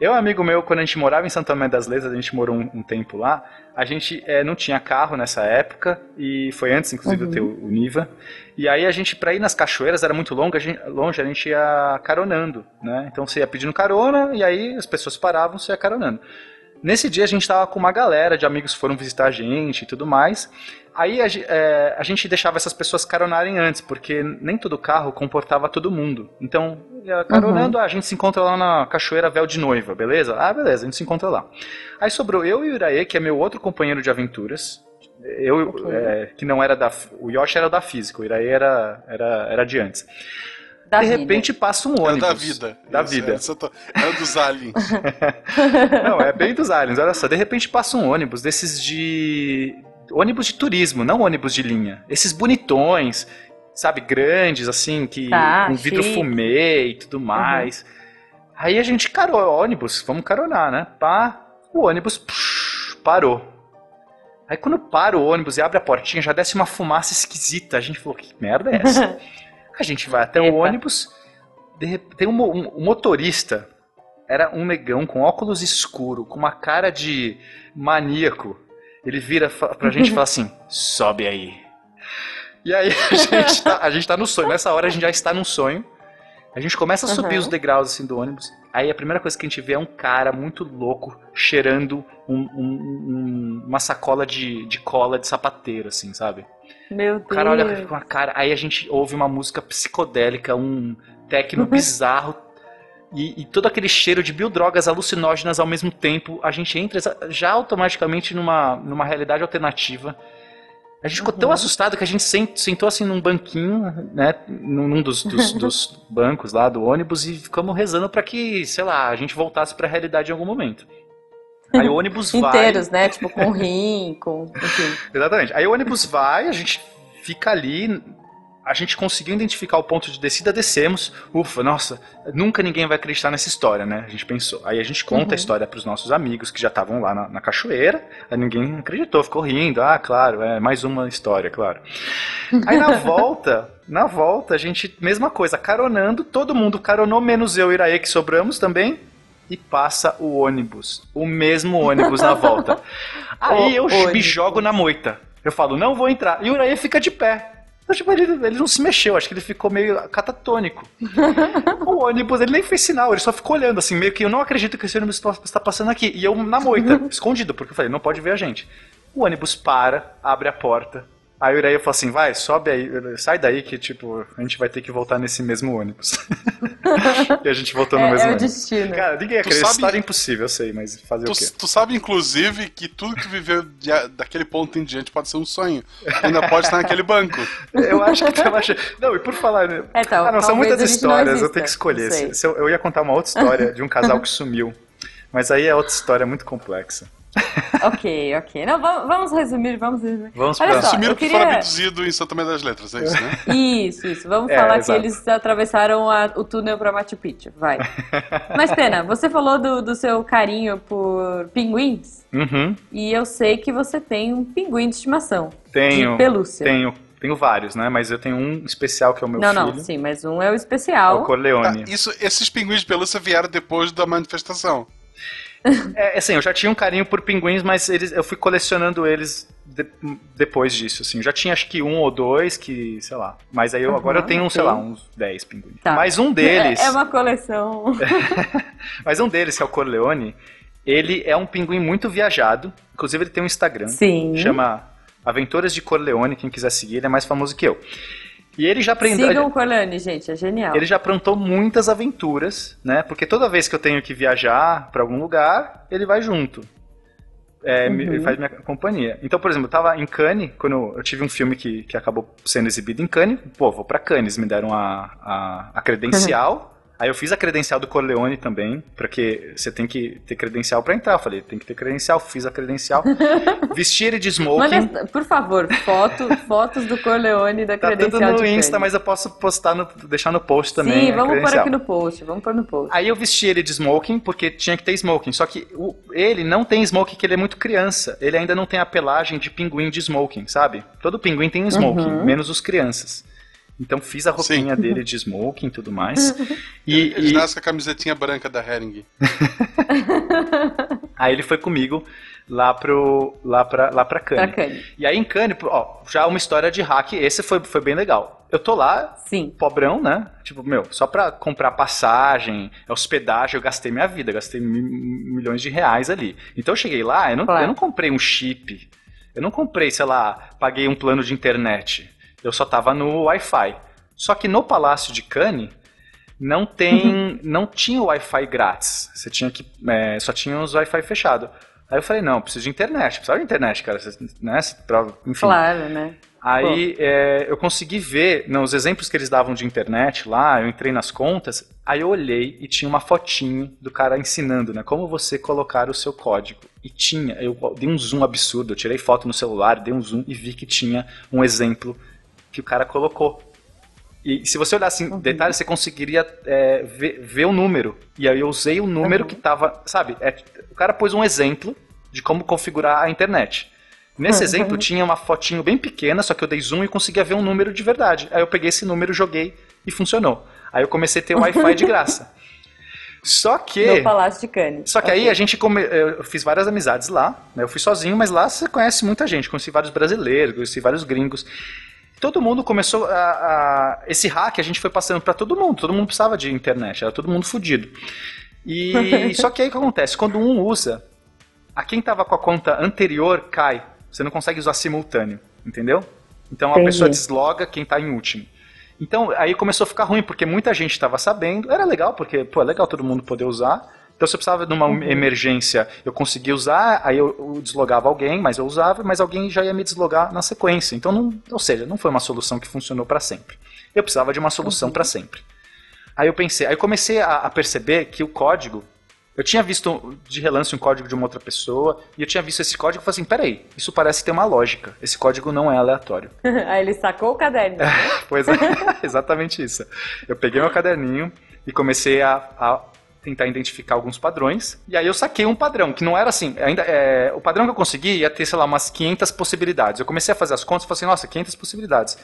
Eu um amigo meu, quando a gente morava em Santo Tomé das Letras, a gente morou um, um tempo lá. A gente eh, não tinha carro nessa época. E foi antes, inclusive, Uhum. de eu ter o, o Niva. E aí a gente, pra ir nas cachoeiras, era muito longe, a gente, longe, a gente ia caronando, né? Então você ia pedindo carona e aí as pessoas paravam, você ia caronando. Nesse dia a gente tava com uma galera de amigos que foram visitar a gente e tudo mais. Aí a, é, a gente deixava essas pessoas caronarem antes, porque nem todo carro comportava todo mundo. Então, caronando, ah, a gente se encontra lá na Cachoeira Véu de Noiva, beleza? Ah, beleza, a gente se encontra lá. Aí sobrou eu e o Iraê, que é meu outro companheiro de aventuras. Eu, é, que não era da. O Yoshi era da física, o Iraê era, era, era de antes. Da de vida. repente passa um ônibus. da vida. Da Isso, vida. Era, Santa- era dos aliens. Não, é bem dos aliens. Olha só, de repente passa um ônibus desses de. ônibus de turismo, não ônibus de linha. Esses bonitões, sabe, grandes, assim, que. Tá, com vidro chique. fumê e tudo mais. Aí a gente carou, ônibus, vamos caronar, né? Pá, o ônibus psh, parou. Aí quando para o ônibus e abre a portinha, já desce uma fumaça esquisita. A gente falou, que merda é essa? A gente vai até o Epa. ônibus, de tem um, um- um motorista, era um negão com óculos escuro, com uma cara de maníaco. Ele vira pra gente e fala assim: sobe aí. E aí a gente, tá, a gente tá no sonho. Nessa hora a gente já está num sonho. A gente começa a subir Aham. os degraus assim do ônibus. Aí a primeira coisa que a gente vê é um cara muito louco cheirando um- um- um- uma sacola de, de cola de sapateiro, assim, sabe? Meu O Deus. cara olha com a cara. Aí a gente ouve uma música psicodélica, um techno bizarro. E, e todo aquele cheiro de biodrogas alucinógenas ao mesmo tempo. A gente entra já automaticamente numa, numa realidade alternativa. A gente ficou tão Uhum. assustado que a gente sent- sentou assim num banquinho, né? Num dos, dos- dos bancos lá do ônibus e ficamos rezando pra que, sei lá, a gente voltasse pra realidade em algum momento. Aí o ônibus vai. Inteiros, né? Tipo, com rim, com. Enfim. Exatamente. Aí o ônibus vai, a gente fica ali, a gente conseguiu identificar o ponto de descida, descemos. Ufa, nossa, nunca ninguém vai acreditar nessa história, né? A gente pensou. Aí a gente conta Uhum. a história pros nossos amigos que já estavam lá na, na cachoeira. Aí ninguém acreditou, ficou rindo. Ah, claro, é mais uma história, claro. Aí na volta, na volta, a gente, mesma coisa, caronando, todo mundo caronou, menos eu e Iraê que sobramos também. E passa o ônibus. O mesmo ônibus na volta. Aí eu me ônibus. jogo na moita. Eu falo, não vou entrar. E o Uraí fica de pé. Então, tipo, ele, ele não se mexeu, acho que ele ficou meio catatônico. o ônibus, ele nem fez sinal, ele só ficou olhando, assim, meio que eu não acredito que esse ônibus está passando aqui. E eu na moita, escondido, porque eu falei, não pode ver a gente. O ônibus para, abre a porta. Aí o Uraí falou assim, vai, sobe aí, sai daí que, tipo, a gente vai ter que voltar nesse mesmo ônibus. e a gente voltou no É, mesmo é o ônibus. destino. Cara, ninguém acredita, sabe- história é impossível, eu sei, mas fazer o quê? Tu, tu sabe, inclusive, que tudo que tu viveu de- daquele ponto em diante pode ser um sonho. Tu ainda pode estar naquele banco. Eu acho que tava achando. Não, e por falar. né? É, tal- ah, não, são muitas histórias, eu tenho que escolher. Se- se eu, eu ia contar uma outra história de um casal que sumiu. Mas aí é outra história muito complexa. Ok, ok. Não, vamos, vamos resumir, vamos resumir. Vamos Olha só, Sumiram eu que queria... foram abduzidos em Santa Maria das Letras, é isso, né? Isso, isso. Vamos É, falar exato. que eles atravessaram a- o túnel pra Machu Picchu. Vai. Mas, Pena, você falou do, do seu carinho por pinguins. Uhum. E eu sei que você tem um pinguim de estimação. Tenho. De pelúcia. Tenho. Tenho vários, né? Mas eu tenho um especial que é o meu não, filho. não, sim, mas um é o É especial. o Tá, Corleone. isso, esses pinguins de pelúcia vieram depois da manifestação. É, assim, eu já tinha um carinho por pinguins, mas eles, eu fui colecionando eles de- depois disso, assim. Eu já tinha acho que um ou dois que, sei lá. Mas aí eu, Uhum, agora eu tenho, ok. sei lá, uns 10 pinguins. Tá. Mas um deles. É, é uma coleção. Mas um deles, que é o Corleone, ele é um pinguim muito viajado. Inclusive, ele tem um Instagram. Sim. Chama Aventuras de Corleone. Quem quiser seguir, ele é mais famoso que eu. E ele já aprendeu. Sigam o Corleone, gente, é genial. Ele já aprontou muitas aventuras, né? Porque toda vez que eu tenho que viajar pra algum lugar, ele vai junto. É, me- Uhum. Ele faz minha companhia. Então, por exemplo, eu tava em Cannes, quando eu tive um filme que, que acabou sendo exibido em Cannes. Pô, vou pra Cannes, me deram a, a, a credencial. Aí eu fiz a credencial do Corleone também, porque você tem que ter credencial para entrar. Eu falei, tem que ter credencial, fiz a credencial. Vesti ele de smoking. Manda, por favor, foto, fotos do Corleone da Tá credencial tudo no Insta, mas eu posso postar no, deixar no post também. Sim, vamos pôr aqui no post, vamos pôr no post. Aí eu vesti ele de smoking, porque tinha que ter smoking. Só que o- ele não tem smoking, que ele é muito criança. Ele ainda não tem a pelagem de pinguim de smoking, sabe? Todo pinguim tem um smoking, Uhum. menos os crianças. Então fiz a roupinha Sim. dele de smoking e tudo mais. E, Eles e nascem com a camisetinha branca da Hering. aí ele foi comigo lá pro lá pra, lá pra. Kanye. E aí em Cannes, ó, já uma história de hack, esse foi, foi bem legal. Eu tô lá, Sim. pobrão, né? Tipo, meu, só pra comprar passagem, hospedagem, eu gastei minha vida, gastei mi- milhões de reais ali. Então eu cheguei lá, eu não, Claro. eu não comprei um chip, eu não comprei, sei lá, paguei um plano de internet. Eu só tava no Wi-Fi. Só que no Palácio de Cannes não tem, não tinha Wi-Fi grátis. Você tinha que, é, só tinha os Wi-Fi fechado. Aí eu falei, não, preciso de internet, precisava de internet, cara, né? Pra, enfim. Claro, né? Aí é, eu consegui ver, nos exemplos que eles davam de internet lá, eu entrei nas contas, aí eu olhei e tinha uma fotinho do cara ensinando, né? Como você colocar o seu código. E tinha, eu dei um zoom absurdo, eu tirei foto no celular, dei um zoom e vi que tinha um exemplo que o cara colocou. E se você olhasse em detalhes, você conseguiria é, ver, ver o número. E aí eu usei o número Uhum. que tava, sabe? é, o cara pôs um exemplo de como configurar a internet. Nesse Uhum. exemplo tinha uma fotinho bem pequena, só que eu dei zoom e conseguia ver um número de verdade. Aí eu peguei esse número, joguei e funcionou. Aí eu comecei a ter Wi-Fi de graça. Só que. No Palácio de Cannes. Só que aí Ok. a gente come... eu fiz várias amizades lá, né? Eu fui sozinho, mas lá você conhece muita gente, conheci vários brasileiros, conheci vários gringos. Todo mundo começou a, a- esse hack a gente foi passando pra todo mundo, todo mundo precisava de internet, era todo mundo fudido. E só que aí o que acontece? Quando um usa, a quem tava com a conta anterior cai. Você não consegue usar simultâneo, entendeu? Então a Entendi. pessoa desloga quem tá em último. Então aí começou a ficar ruim, porque muita gente estava sabendo. Era legal, porque, pô, é legal todo mundo poder usar. Então se eu precisava de uma emergência, eu conseguia usar, aí eu, eu deslogava alguém, mas eu usava, mas alguém já ia me deslogar na sequência. Então, não, ou seja, não foi uma solução que funcionou para sempre. Eu precisava de uma solução para sempre. Aí eu pensei, aí eu comecei a, a perceber que o código, eu tinha visto de relance um código de uma outra pessoa, e eu tinha visto esse código e falei assim, peraí, isso parece ter uma lógica. Esse código não é aleatório. Aí ele sacou o caderno. Pois é, exatamente isso. Eu peguei meu caderninho e comecei a, a tentar identificar alguns padrões. E aí eu saquei um padrão, que não era assim. Ainda, é, o padrão que eu consegui ia ter, sei lá, umas 500 possibilidades. Eu comecei a fazer as contas e falei assim, nossa, 500 possibilidades.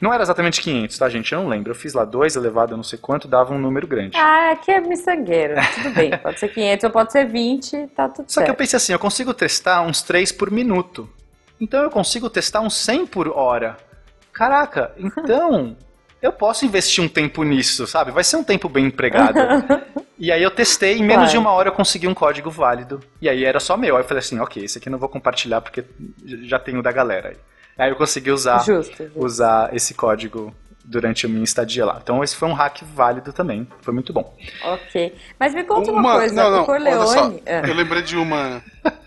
Não era exatamente 500, tá, gente? Eu não lembro. Eu fiz lá 2 elevado a não sei quanto, dava um número grande. Ah, aqui é miçangueiro. Tudo bem. Pode ser 500 ou pode ser 20, tá tudo Só que eu certo. pensei assim, eu consigo testar uns 3 por minuto. Então eu consigo testar uns 100 por hora. Caraca, então eu posso investir um tempo nisso, sabe? Vai ser um tempo bem empregado. e aí eu testei, em menos Claro. de uma hora eu consegui um código válido. E aí era só meu. Aí eu falei assim, ok, esse aqui eu não vou compartilhar porque já tenho da galera aí. Aí eu consegui usar, Justo. justo. usar esse código durante a minha estadia lá. Então esse foi um hack válido também. Foi muito bom. Ok. Mas me conta uma, coisa. não, não, o Corleone. só, Ah, eu lembrei de uma.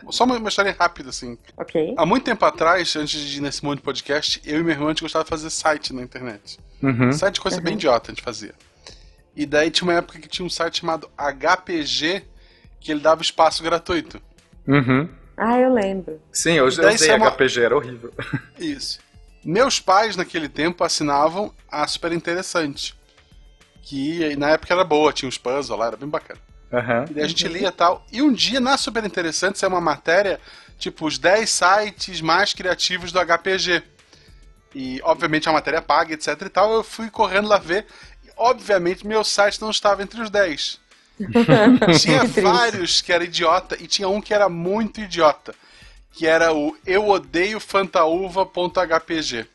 Só uma, uma história rápida, assim. ok. Há muito tempo atrás, antes de ir nesse monte de podcast, eu e meu irmão a gente gostava de fazer site na internet. Uhum. Site coisa bem idiota a gente fazia. E daí tinha uma época que tinha um site chamado HPG, que ele dava espaço gratuito. Uhum. Ah, eu lembro. Sim, eu, eu Daí usei é uma- HPG, era horrível. Isso. Meus pais, naquele tempo, assinavam a Super Interessante. Que na época era boa, tinha os puzzles lá, era bem bacana. Aham. E daí a gente lia e tal. E um dia, na Super Interessante, saiu uma matéria, tipo, os 10 sites mais criativos do HPG. E, obviamente, a matéria paga, etc e tal. Eu fui correndo lá ver. Obviamente, meu site não estava entre os 10. tinha vários que era idiota e tinha um que era muito idiota. Que era o eu odeio fantaúva.hpg.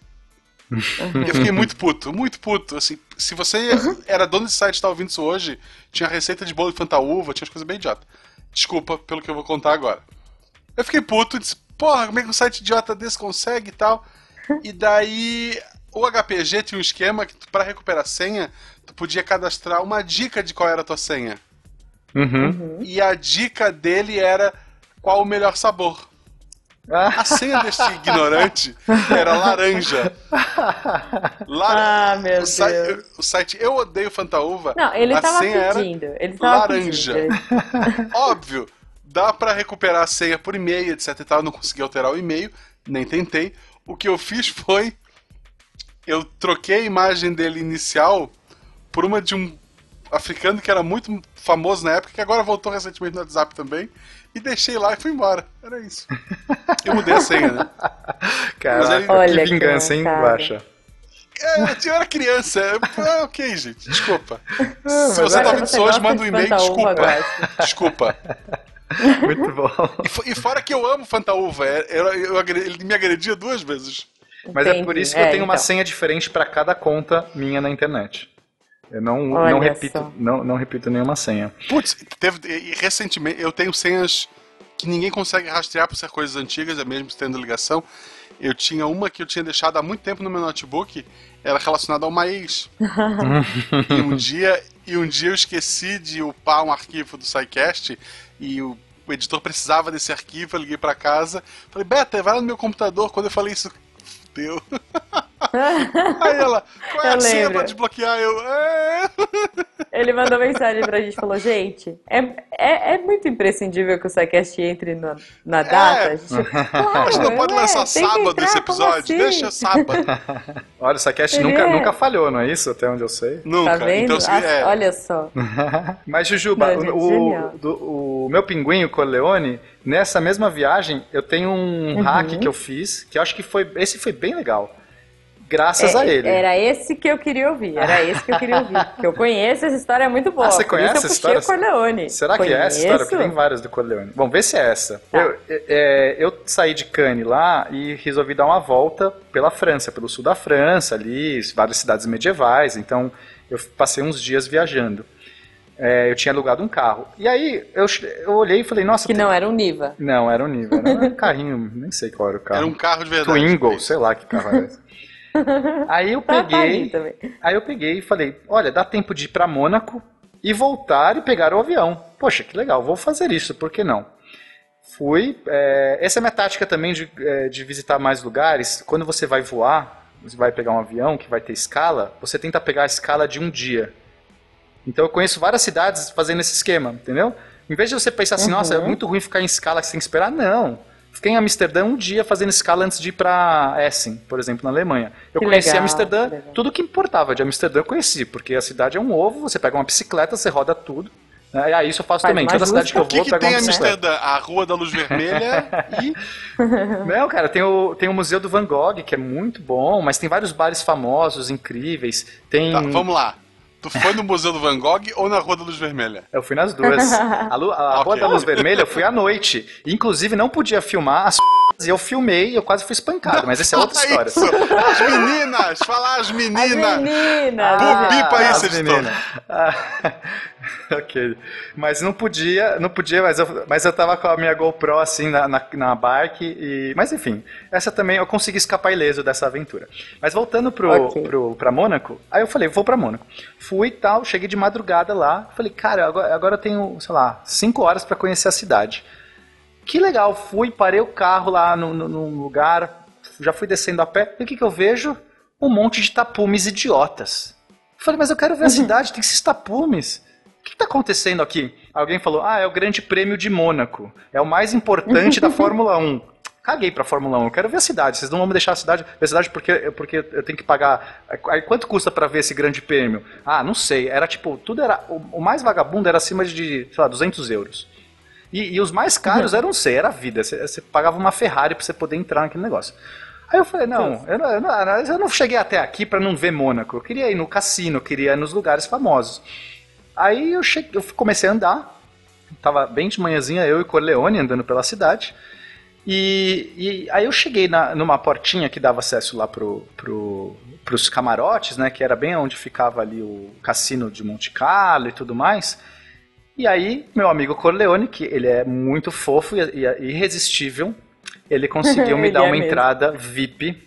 Eu fiquei muito puto, muito puto. Assim, se você era dono desse site e está ouvindo isso hoje, tinha receita de bolo de fantaúva, tinha as coisas bem idiota. Desculpa pelo que eu vou contar agora. Eu fiquei puto disse, porra, como é que um site idiota desse consegue e tal? E daí o HPG tinha um esquema que pra recuperar senha, tu podia cadastrar uma dica de qual era a tua senha. Uhum. E a dica dele era qual o melhor sabor. A senha desse ignorante era laranja. Lar... Ah, meu o, site, Deus. o site Eu Odeio Fantaúva. Não, ele a tava senha pedindo. Ele tava laranja. pedindo. Óbvio, dá pra recuperar a senha por e-mail, etc e tal. Eu não consegui alterar o e-mail, nem tentei. O que eu fiz foi. Eu troquei a imagem dele inicial por uma de um africano que era muito famoso na época, que agora voltou recentemente no WhatsApp também. E deixei lá e fui embora. Era isso. Eu mudei a senha, né? Caraca, ele- que Olha, vingança, hein, cara. Guaxa? É, eu era criança. Ah, ok, gente. Desculpa. Ah, Se você tá ouvindo isso hoje, manda um e-mail. Desculpa. Guaxa. Desculpa. Muito bom. E, e fora que eu amo Fantaúva. é- eu- eu agre- ele me agredia duas vezes. Mas é Entendi. por isso que eu É, tenho uma então. senha diferente pra cada conta minha na internet. Eu não, Olha não, repito, só. não, não repito nenhuma senha. Putz, teve, e recentemente eu tenho senhas que ninguém consegue rastrear por ser coisas antigas, é mesmo tendo ligação. Eu tinha uma que eu tinha deixado há muito tempo no meu notebook, era relacionada a uma ex. e um dia e um dia eu esqueci de upar um arquivo do SciCast e o, o editor precisava desse arquivo, eu liguei pra casa, falei, Beta, vai lá no meu computador. Quando eu falei isso, deu. Aí ela, qual é Eu a senha pra desbloquear? Eu, é. Ele mandou mensagem pra gente falou: gente, é, é, é muito imprescindível que o SciCast entre na, na data. A gente, claro, A gente não pode ué, lançar sábado entrar, esse episódio, assim? deixa sábado. Olha, o Ele nunca, é- nunca falhou, não é isso? Até onde eu sei. Nunca. Tá vendo? Então, se, Ah, é, Olha só. Mas, Jujuba, Não, gente, o, do- o meu pinguim, o Corleone, nessa mesma viagem, eu tenho um Uhum. hack que eu fiz, que eu acho que foi. Esse foi bem legal. Graças É, a ele. Era esse que eu queria ouvir. Era esse que eu queria ouvir. Porque eu conheço essa história é muito boa. Ah, você conhece eu essa puxei história? o Corleone. Será que é essa história? Porque tem Conheço. várias do Corleone. Bom, vê se é essa. Tá. Eu, é, eu saí de Cannes lá e resolvi dar uma volta pela França, pelo sul da França, ali, várias cidades medievais. Então, eu passei uns dias viajando. É, eu tinha alugado um carro. E aí, eu, eu olhei e falei, nossa... Que tem- não era um Niva. Não, era um nível. Era um carrinho, nem sei qual era o carro. era um carro de verdade. Twingo, sei lá que carro era esse. Aí eu peguei, aí eu peguei e falei, olha, dá tempo de ir pra Mônaco e voltar e pegar o avião. Poxa, que legal, vou fazer isso, por que não? Fui, é, essa é a minha tática também de, é, de visitar mais lugares. Quando você vai voar, você vai pegar um avião que vai ter escala, você tenta pegar a escala de um dia. Então eu conheço várias cidades fazendo esse esquema, entendeu? Em vez de você pensar assim, Uhum. nossa, é muito ruim ficar em escala, você tem que esperar, não. Fiquei em Amsterdã um dia fazendo escala antes de ir pra Essen, por exemplo, na Alemanha. Eu Que conheci legal, Amsterdã, legal. tudo que importava de Amsterdã eu conheci, porque a cidade é um ovo, você pega uma bicicleta, você roda tudo. Né? E aí isso eu faço Faz também. Toda cidade que eu O que, vou, que pego tem uma bicicleta. Amsterdã? A Rua da Luz Vermelha e. Não, cara, tem o, tem o Museu do Van Gogh, que é muito bom, mas tem vários bares famosos, incríveis. Tem. Tá, vamos lá. Tu foi no Museu do Van Gogh ou na Rua da Luz Vermelha? Eu fui nas duas. A, lu- a Rua Ok. da Luz Vermelha eu fui à noite. Inclusive não podia filmar as eu filmei e eu quase fui espancado, mas essa é outra história. isso. As meninas! Falar as As meninas! meninas! Bu- bipa aí, as Cestor. meninas. Ah, ok. Mas não podia, não podia, mas eu, mas eu tava com a minha GoPro assim na, na, na bike e. Mas enfim, essa também eu consegui escapar ileso dessa aventura. Mas voltando pro, Ok. pro, pra Mônaco, aí eu falei, vou pra Mônaco. Fui e tal, cheguei de madrugada lá, falei, cara, agora, agora eu tenho, sei lá, cinco horas pra conhecer a cidade. Que legal, fui, parei o carro lá no, no, num lugar, já fui descendo a pé, e o que, que eu vejo? Um monte de tapumes idiotas. Eu falei, mas eu quero ver a cidade, tem esses tapumes. O que está acontecendo aqui? Alguém falou, ah, é o Grande Prêmio de Mônaco. É o mais importante da Fórmula 1. Caguei pra Fórmula 1, eu quero ver a cidade. Vocês não vão me deixar a cidade, ver a cidade porque, porque eu tenho que pagar. Aí quanto custa pra ver esse grande prêmio? Ah, não sei. Era tipo, tudo era. O, o mais vagabundo era acima de, sei lá, 200 euros. E, e os mais caros eram, não sei, era a vida. Você, você pagava uma Ferrari pra você poder entrar naquele negócio. Aí eu falei, não, eu não, eu não, eu não cheguei até aqui pra não ver Mônaco. Eu queria ir no cassino, eu queria ir nos lugares famosos. Aí eu, cheguei, eu comecei a andar. Tava bem de manhãzinha, eu e Corleone andando pela cidade. E, e aí eu cheguei na, numa portinha que dava acesso lá pro, pro, pros camarotes, né? Que era bem onde ficava ali o cassino de Monte Carlo e tudo mais. E aí, meu amigo Corleone, que ele é muito fofo e, e irresistível, ele conseguiu me Ele dar é uma mesmo. entrada VIP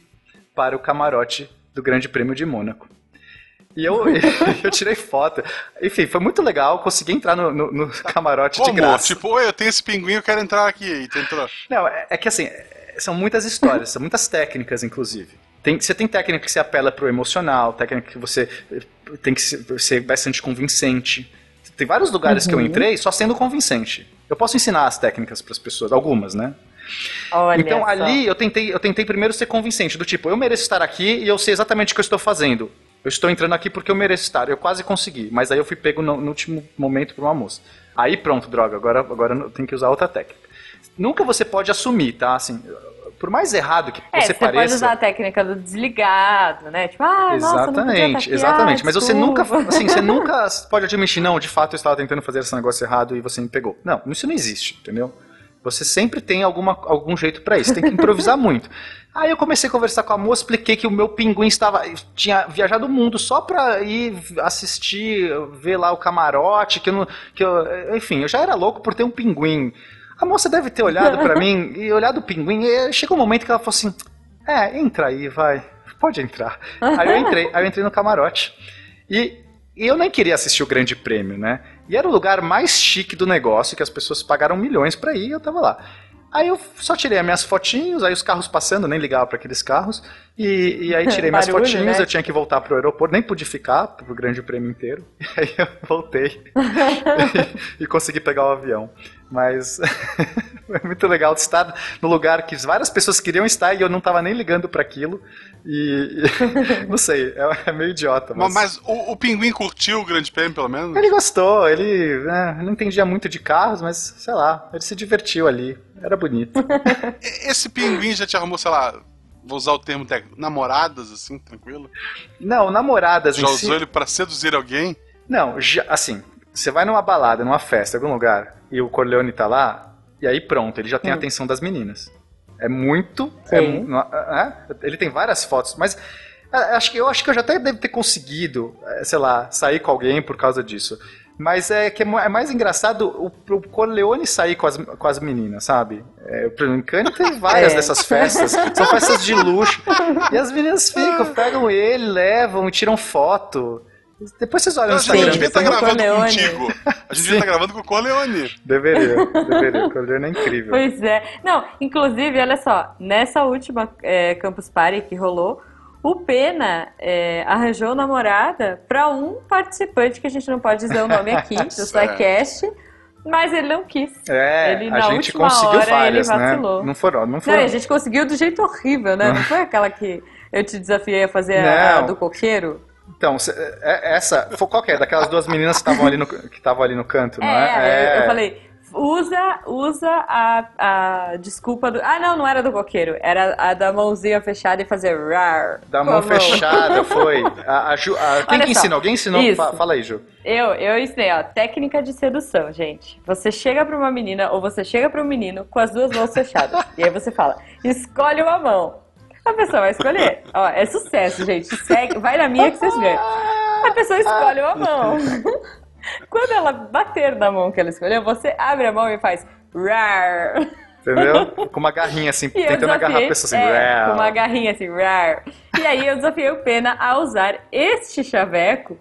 para o camarote do Grande Prêmio de Mônaco. E eu, eu tirei foto. Enfim, foi muito legal, consegui entrar no, no- no camarote de Como? graça. Tipo, oi, eu tenho esse pinguim, eu quero entrar aqui. E tu entrou. Não, é, é que assim, são muitas histórias, são muitas técnicas, inclusive. Tem, você tem técnica que você apela pro emocional, técnica que você eh, tem que ser bastante convincente. Tem vários lugares que eu Uhum. entrei só sendo convincente. Eu posso ensinar as técnicas para as pessoas, algumas, né? Olha então só. ali eu tentei, eu tentei primeiro ser convincente, do tipo, eu mereço estar aqui e eu sei exatamente o que eu estou fazendo. Eu estou entrando aqui porque eu mereço estar. Eu quase consegui, mas aí eu fui pego no, no último momento por uma moça. Aí pronto, droga, agora, agora eu tenho que usar outra técnica. Nunca você pode assumir, tá? Assim, por mais errado que É, você você pareça. pode usar a técnica do desligado, né? Tipo, ah, nossa, Exatamente, aqui, exatamente. ah, Mas você nunca, assim, você nunca pode admitir, não, de fato eu estava tentando fazer esse negócio errado e você me pegou. Não, isso não existe, entendeu? Você sempre tem alguma, algum jeito pra isso, tem que improvisar muito. Aí eu comecei a conversar com a moça, expliquei que o meu pinguim estava tinha viajado o mundo só pra ir assistir, ver lá o camarote, que eu não, que eu, enfim, eu já era louco por ter um pinguim. A moça deve ter olhado pra mim e olhado o pinguim, e chegou um momento que ela falou assim: "É, entra aí, vai. Pode entrar". Aí eu entrei, aí eu entrei no camarote. E, e eu nem queria assistir o Grande Prêmio, né? E era o lugar mais chique do negócio, que as pessoas pagaram milhões pra ir, e eu tava lá. Aí eu só tirei as minhas fotinhos, aí os carros passando, nem ligava pra aqueles carros. E, e aí tirei minhas Barulho, fotinhos, né? eu tinha que voltar pro aeroporto, nem pude ficar pro Grande Prêmio inteiro. E aí eu voltei e, e consegui pegar o avião. Mas é muito legal de estar no lugar que várias pessoas queriam estar e eu não tava nem ligando pra aquilo. E, e- não sei, é, é meio idiota. Mas, mas o, o pinguim curtiu o grande prêmio, pelo menos? Ele gostou, ele né, não entendia muito de carros, mas sei lá, ele se divertiu ali. Era bonito. Esse pinguim já te arrumou, sei lá, vou usar o termo técnico, namoradas, assim, tranquilo? Não, namoradas Já em si. usou ele pra seduzir alguém? Não, já, assim, você vai numa balada, numa festa, em algum lugar, e o Corleone tá lá, e aí pronto, ele já tem a Hum. atenção das meninas. É muito. é mu- é, ele tem várias fotos, mas é, acho que, eu acho que eu já até devo ter conseguido, é, sei lá, sair com alguém por causa disso. Mas é que é é mais engraçado o, o Corleone sair com as, com as meninas, sabe? É, o Cane tem várias É. dessas festas. São festas de luxo. E as meninas ficam, pegam ele, levam e tiram foto. Depois vocês olham Não, no a gente Instagram. devia estar tem o gravando Corleone. contigo. A gente devia estar gravando com o Corleone. Deveria, deveria. O Corleone é incrível. Pois é. Não, inclusive, olha só, nessa última é, Campus Party que rolou, o Pena é, arranjou namorada pra um participante que a gente não pode dizer o nome aqui, do. SciCast, mas ele não quis. É, Ele, a na gente última conseguiu hora, falhas, ele né? vacilou. Não foram, não Não, foram. e a gente conseguiu do jeito horrível, né? Não foi aquela que eu te desafiei a fazer a Não. do coqueiro? Então, cê- é- essa, foi qual que é? Daquelas duas meninas que estavam ali no que estavam ali no canto, não É, é? eu- eu falei, usa, usa a, a desculpa do. Ah, não, não era do coqueiro, era a da mãozinha fechada e fazer rar. Da mão a fechada, foi. A, a Ju- a- quem que ensinou? Alguém ensinou? isso. Fala aí, Ju. Eu, eu ensinei, ó, técnica de sedução, gente. Você chega pra uma menina ou você chega pra um menino com as duas mãos fechadas. e aí você fala, escolhe uma mão. A pessoa vai escolher. Ó, é sucesso, gente. Segue, vai na minha que vocês ganham. A pessoa escolhe uma mão. Quando ela bater na mão que ela escolheu, você abre a mão e faz rar. Entendeu? Com uma garrinha assim, E tentando agarrar a pessoa assim. é, com uma garrinha assim, rar. E aí eu desafiei o Pena a usar este chaveco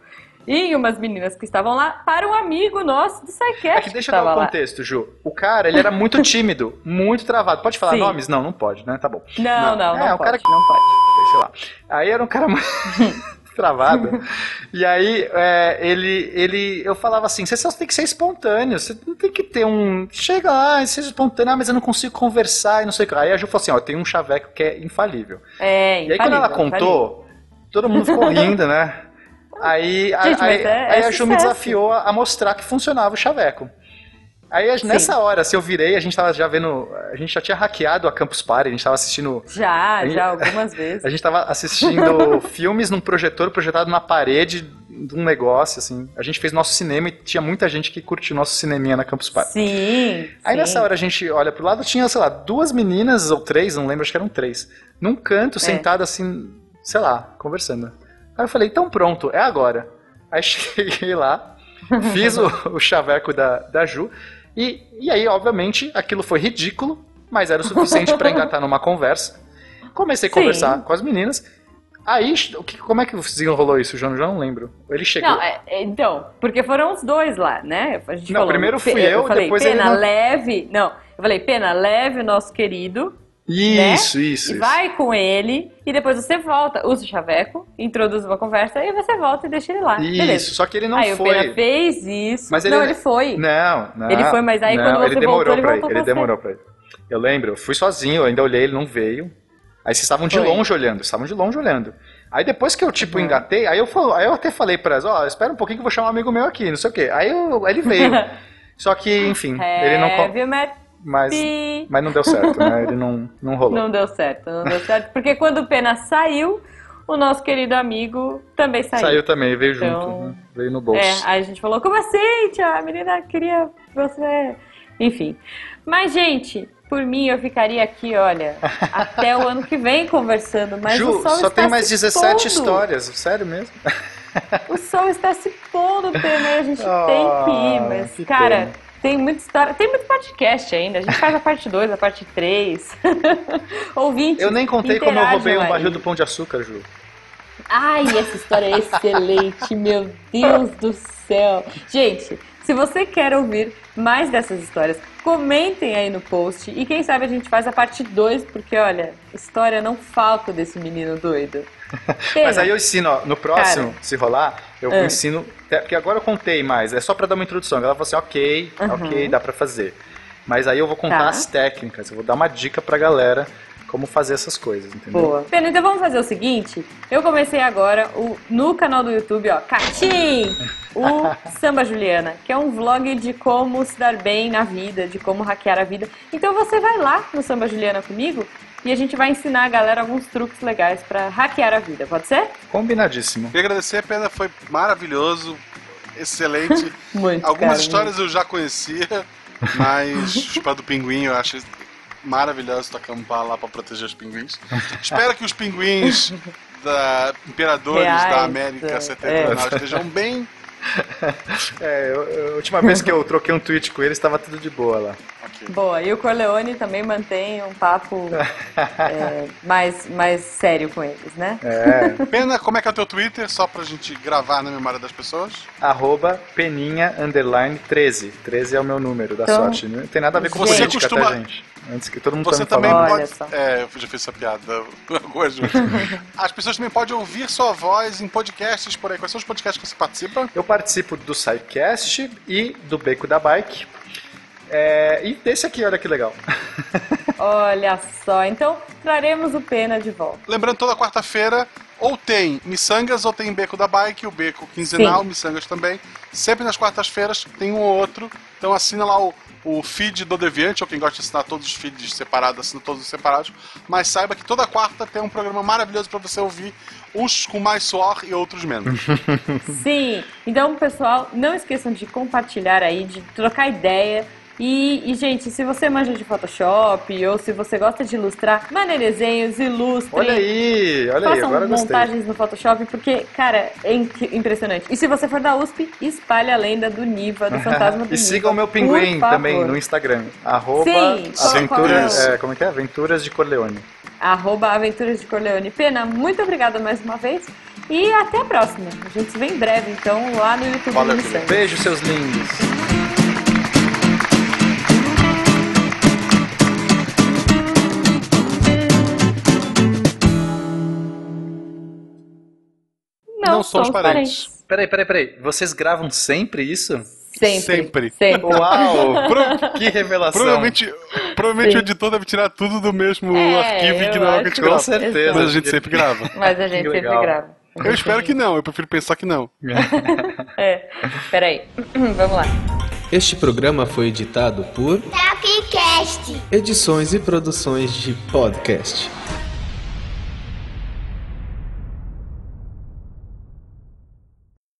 em umas meninas que estavam lá para um amigo nosso do SciCast É que deixa eu dar um lá. contexto, Ju. O cara, ele era muito tímido, muito travado. Pode falar Sim. nomes? Não, não pode, né? Tá bom. Não, não, não, é, o pode, cara que não pode. sei lá. Aí era um cara travado. E aí, é, ele, ele, eu falava assim, você só tem que ser espontâneo, você não tem que ter um, chega lá, seja espontâneo, ah, mas eu não consigo conversar e não sei o que. Aí a Ju falou assim, ó, tem um chaveco que é infalível. É, E aí quando ela infalível, contou, todo mundo ficou rindo, né? Aí, a- Gente, aí, é- aí é a Ju me desafiou a mostrar que funcionava o chaveco. Aí nessa hora, se eu virei, a gente tava já vendo. A gente já tinha hackeado a Campus Party, a gente tava assistindo. Já, Aí- já, algumas vezes. A gente tava assistindo filmes num projetor projetado na parede de um negócio, assim. A gente fez nosso cinema e tinha muita gente que curtiu nosso cineminha na Campus Party. Sim. Aí sim. nessa hora a gente olha pro lado, tinha, sei lá, duas meninas ou três, não lembro, acho que eram três, num canto, É. sentado assim, sei lá, conversando. Aí eu falei, então pronto, é agora. Aí cheguei lá, fiz o, o chaveco da, da Ju, e, e aí, obviamente, aquilo foi ridículo, mas era o suficiente pra engatar numa conversa. Comecei a Sim. conversar com as meninas. Aí, o que, como é que desenrolou isso, João? Já não lembro. Ele chegou. Não, é- é, então, porque foram os dois lá, né? A gente Não, falou, primeiro fui Pe- eu, falei, depois Pena, ele não- leve. Não, eu falei, Pena, leve o nosso querido Isso, isso, E isso. vai com ele, e depois você volta, usa o chaveco, introduz uma conversa, e você volta e deixa ele lá. Isso, Beleza. só que ele não aí o foi. Pena fez isso. Mas ele- não, ele foi. Não, não. Ele foi, mas aí não, quando você ele demorou voltou, ele pra voltou ir. com Ele você. demorou pra ir. Eu lembro, eu fui sozinho, eu ainda olhei, ele não veio. Aí vocês estavam de Foi. longe olhando, estavam de longe olhando. Aí depois que eu, tipo, Uhum. engatei, aí eu, falo- aí eu até falei pra elas, ó, espera um pouquinho que eu vou chamar um amigo meu aqui, não sei o quê. Aí, eu- aí ele veio. Só que, enfim, ele não... co- Heavy Mas, mas não deu certo, né? Ele não, não rolou. Não deu certo, não deu certo. Porque quando o Pena saiu, o nosso querido amigo também saiu. Saiu também, veio Então- junto, né? veio no bolso. É, aí a gente falou, como assim, tia? A menina queria você. Enfim. Mas, gente, por mim eu ficaria aqui, olha, até o ano que vem conversando. Mas Ju, o sol só está tem mais se 17 pondo. histórias, sério mesmo? O sol está se pondo, Pena, a gente Ah, tem que ir. Mas, que cara, pena. Tem muita história. Tem muito podcast ainda. A gente faz a parte 2, a parte 3. Ouvinte. Eu nem contei como eu roubei um barril do pão de açúcar, Ju. Ai, essa história é excelente, meu Deus do céu. Gente, se você quer ouvir mais dessas histórias, comentem aí no post e quem sabe a gente faz a parte 2, porque olha, história não falta desse menino doido. Mas Pena. aí eu ensino, ó, no próximo, Cara. se rolar, eu Ah. ensino. Porque agora eu contei mais, é só pra dar uma introdução. Ela falou assim, ok, Uhum. ok, dá pra fazer. Mas aí eu vou contar Tá. as técnicas, eu vou dar uma dica pra galera como fazer essas coisas, entendeu? Boa. Pena, então vamos fazer o seguinte. Eu comecei agora o, no canal do YouTube, ó, Catim, o Samba Juliana, que é um vlog de como se dar bem na vida, de como hackear a vida. Então você vai lá no Samba Juliana comigo e a gente vai ensinar a galera alguns truques legais pra hackear a vida, pode ser? Combinadíssimo. Queria agradecer, a pena foi maravilhoso, excelente. Muito. Algumas cara, histórias eu já conhecia, mas o Chupá do Pinguim eu acho maravilhoso tu acampar lá pra proteger os pinguins. Espero que os pinguins da Imperadores Reais, da América é. Setentrional estejam bem. É, eu- eu- a última vez que eu troquei um tweet com ele, estava tudo de boa lá. Boa, e o Corleone também mantém um papo é, mais, mais sério com eles, né? É, Pena, como é que é o teu Twitter? Só pra gente gravar na memória das pessoas. arroba peninha underline 13. 13 é o meu número da Então, sorte. Não tem nada a ver com Você política, costuma- tá, gente? Antes que todo mundo Você tá também pode. só. É, eu já fiz essa piada algumas vezes. As pessoas também podem ouvir sua voz em podcasts por aí. Quais são os podcasts que você participa? Eu participo do SciCast e do Beco da Bike. É, e desse aqui, olha que legal. Olha só, então traremos o Pena de volta. Lembrando, toda quarta-feira ou tem Missangas ou tem Beco da Bike, o Beco quinzenal, Missangas também. Sempre nas quartas-feiras tem um ou outro. Então assina lá o, o feed do Deviante, ou quem gosta de assinar todos os feeds separados, assina todos os separados. Mas saiba que toda quarta tem um programa maravilhoso para você ouvir, uns com mais suor e outros menos. Sim, então pessoal, não esqueçam de compartilhar aí, de trocar ideia. E, e, gente, se você manja de Photoshop ou se você gosta de ilustrar, mandem desenhos, ilustrem. Olha aí, olha aí, agora eu gostei. montagens no Photoshop, porque, cara, é impressionante. E se você for da USP, espalhe a lenda do Niva, do fantasma do Niva. E sigam o meu pinguim também no Instagram. Arroba Sim, aventuras, é é, como é que é? Aventuras de Corleone. Arroba Aventuras de Corleone. Pena, muito obrigada mais uma vez. E até a próxima. A gente se vê em breve, então, lá no YouTube Valeu. Beijo, seus lindos. Não, Não somos parentes. Peraí, peraí, peraí. Vocês gravam sempre isso? Sempre. Sempre. Sempre. Uau! Pro- que revelação. provavelmente provavelmente Sim. o editor deve tirar tudo do mesmo É, arquivo eu que não é o que a gente que Com grava. certeza. Mas a gente sempre grava. Mas a gente sempre grava. Eu espero que não, eu prefiro pensar que não. É. Peraí. Vamos lá. Este programa foi editado por Tapcast. Edições e Produções de Podcast.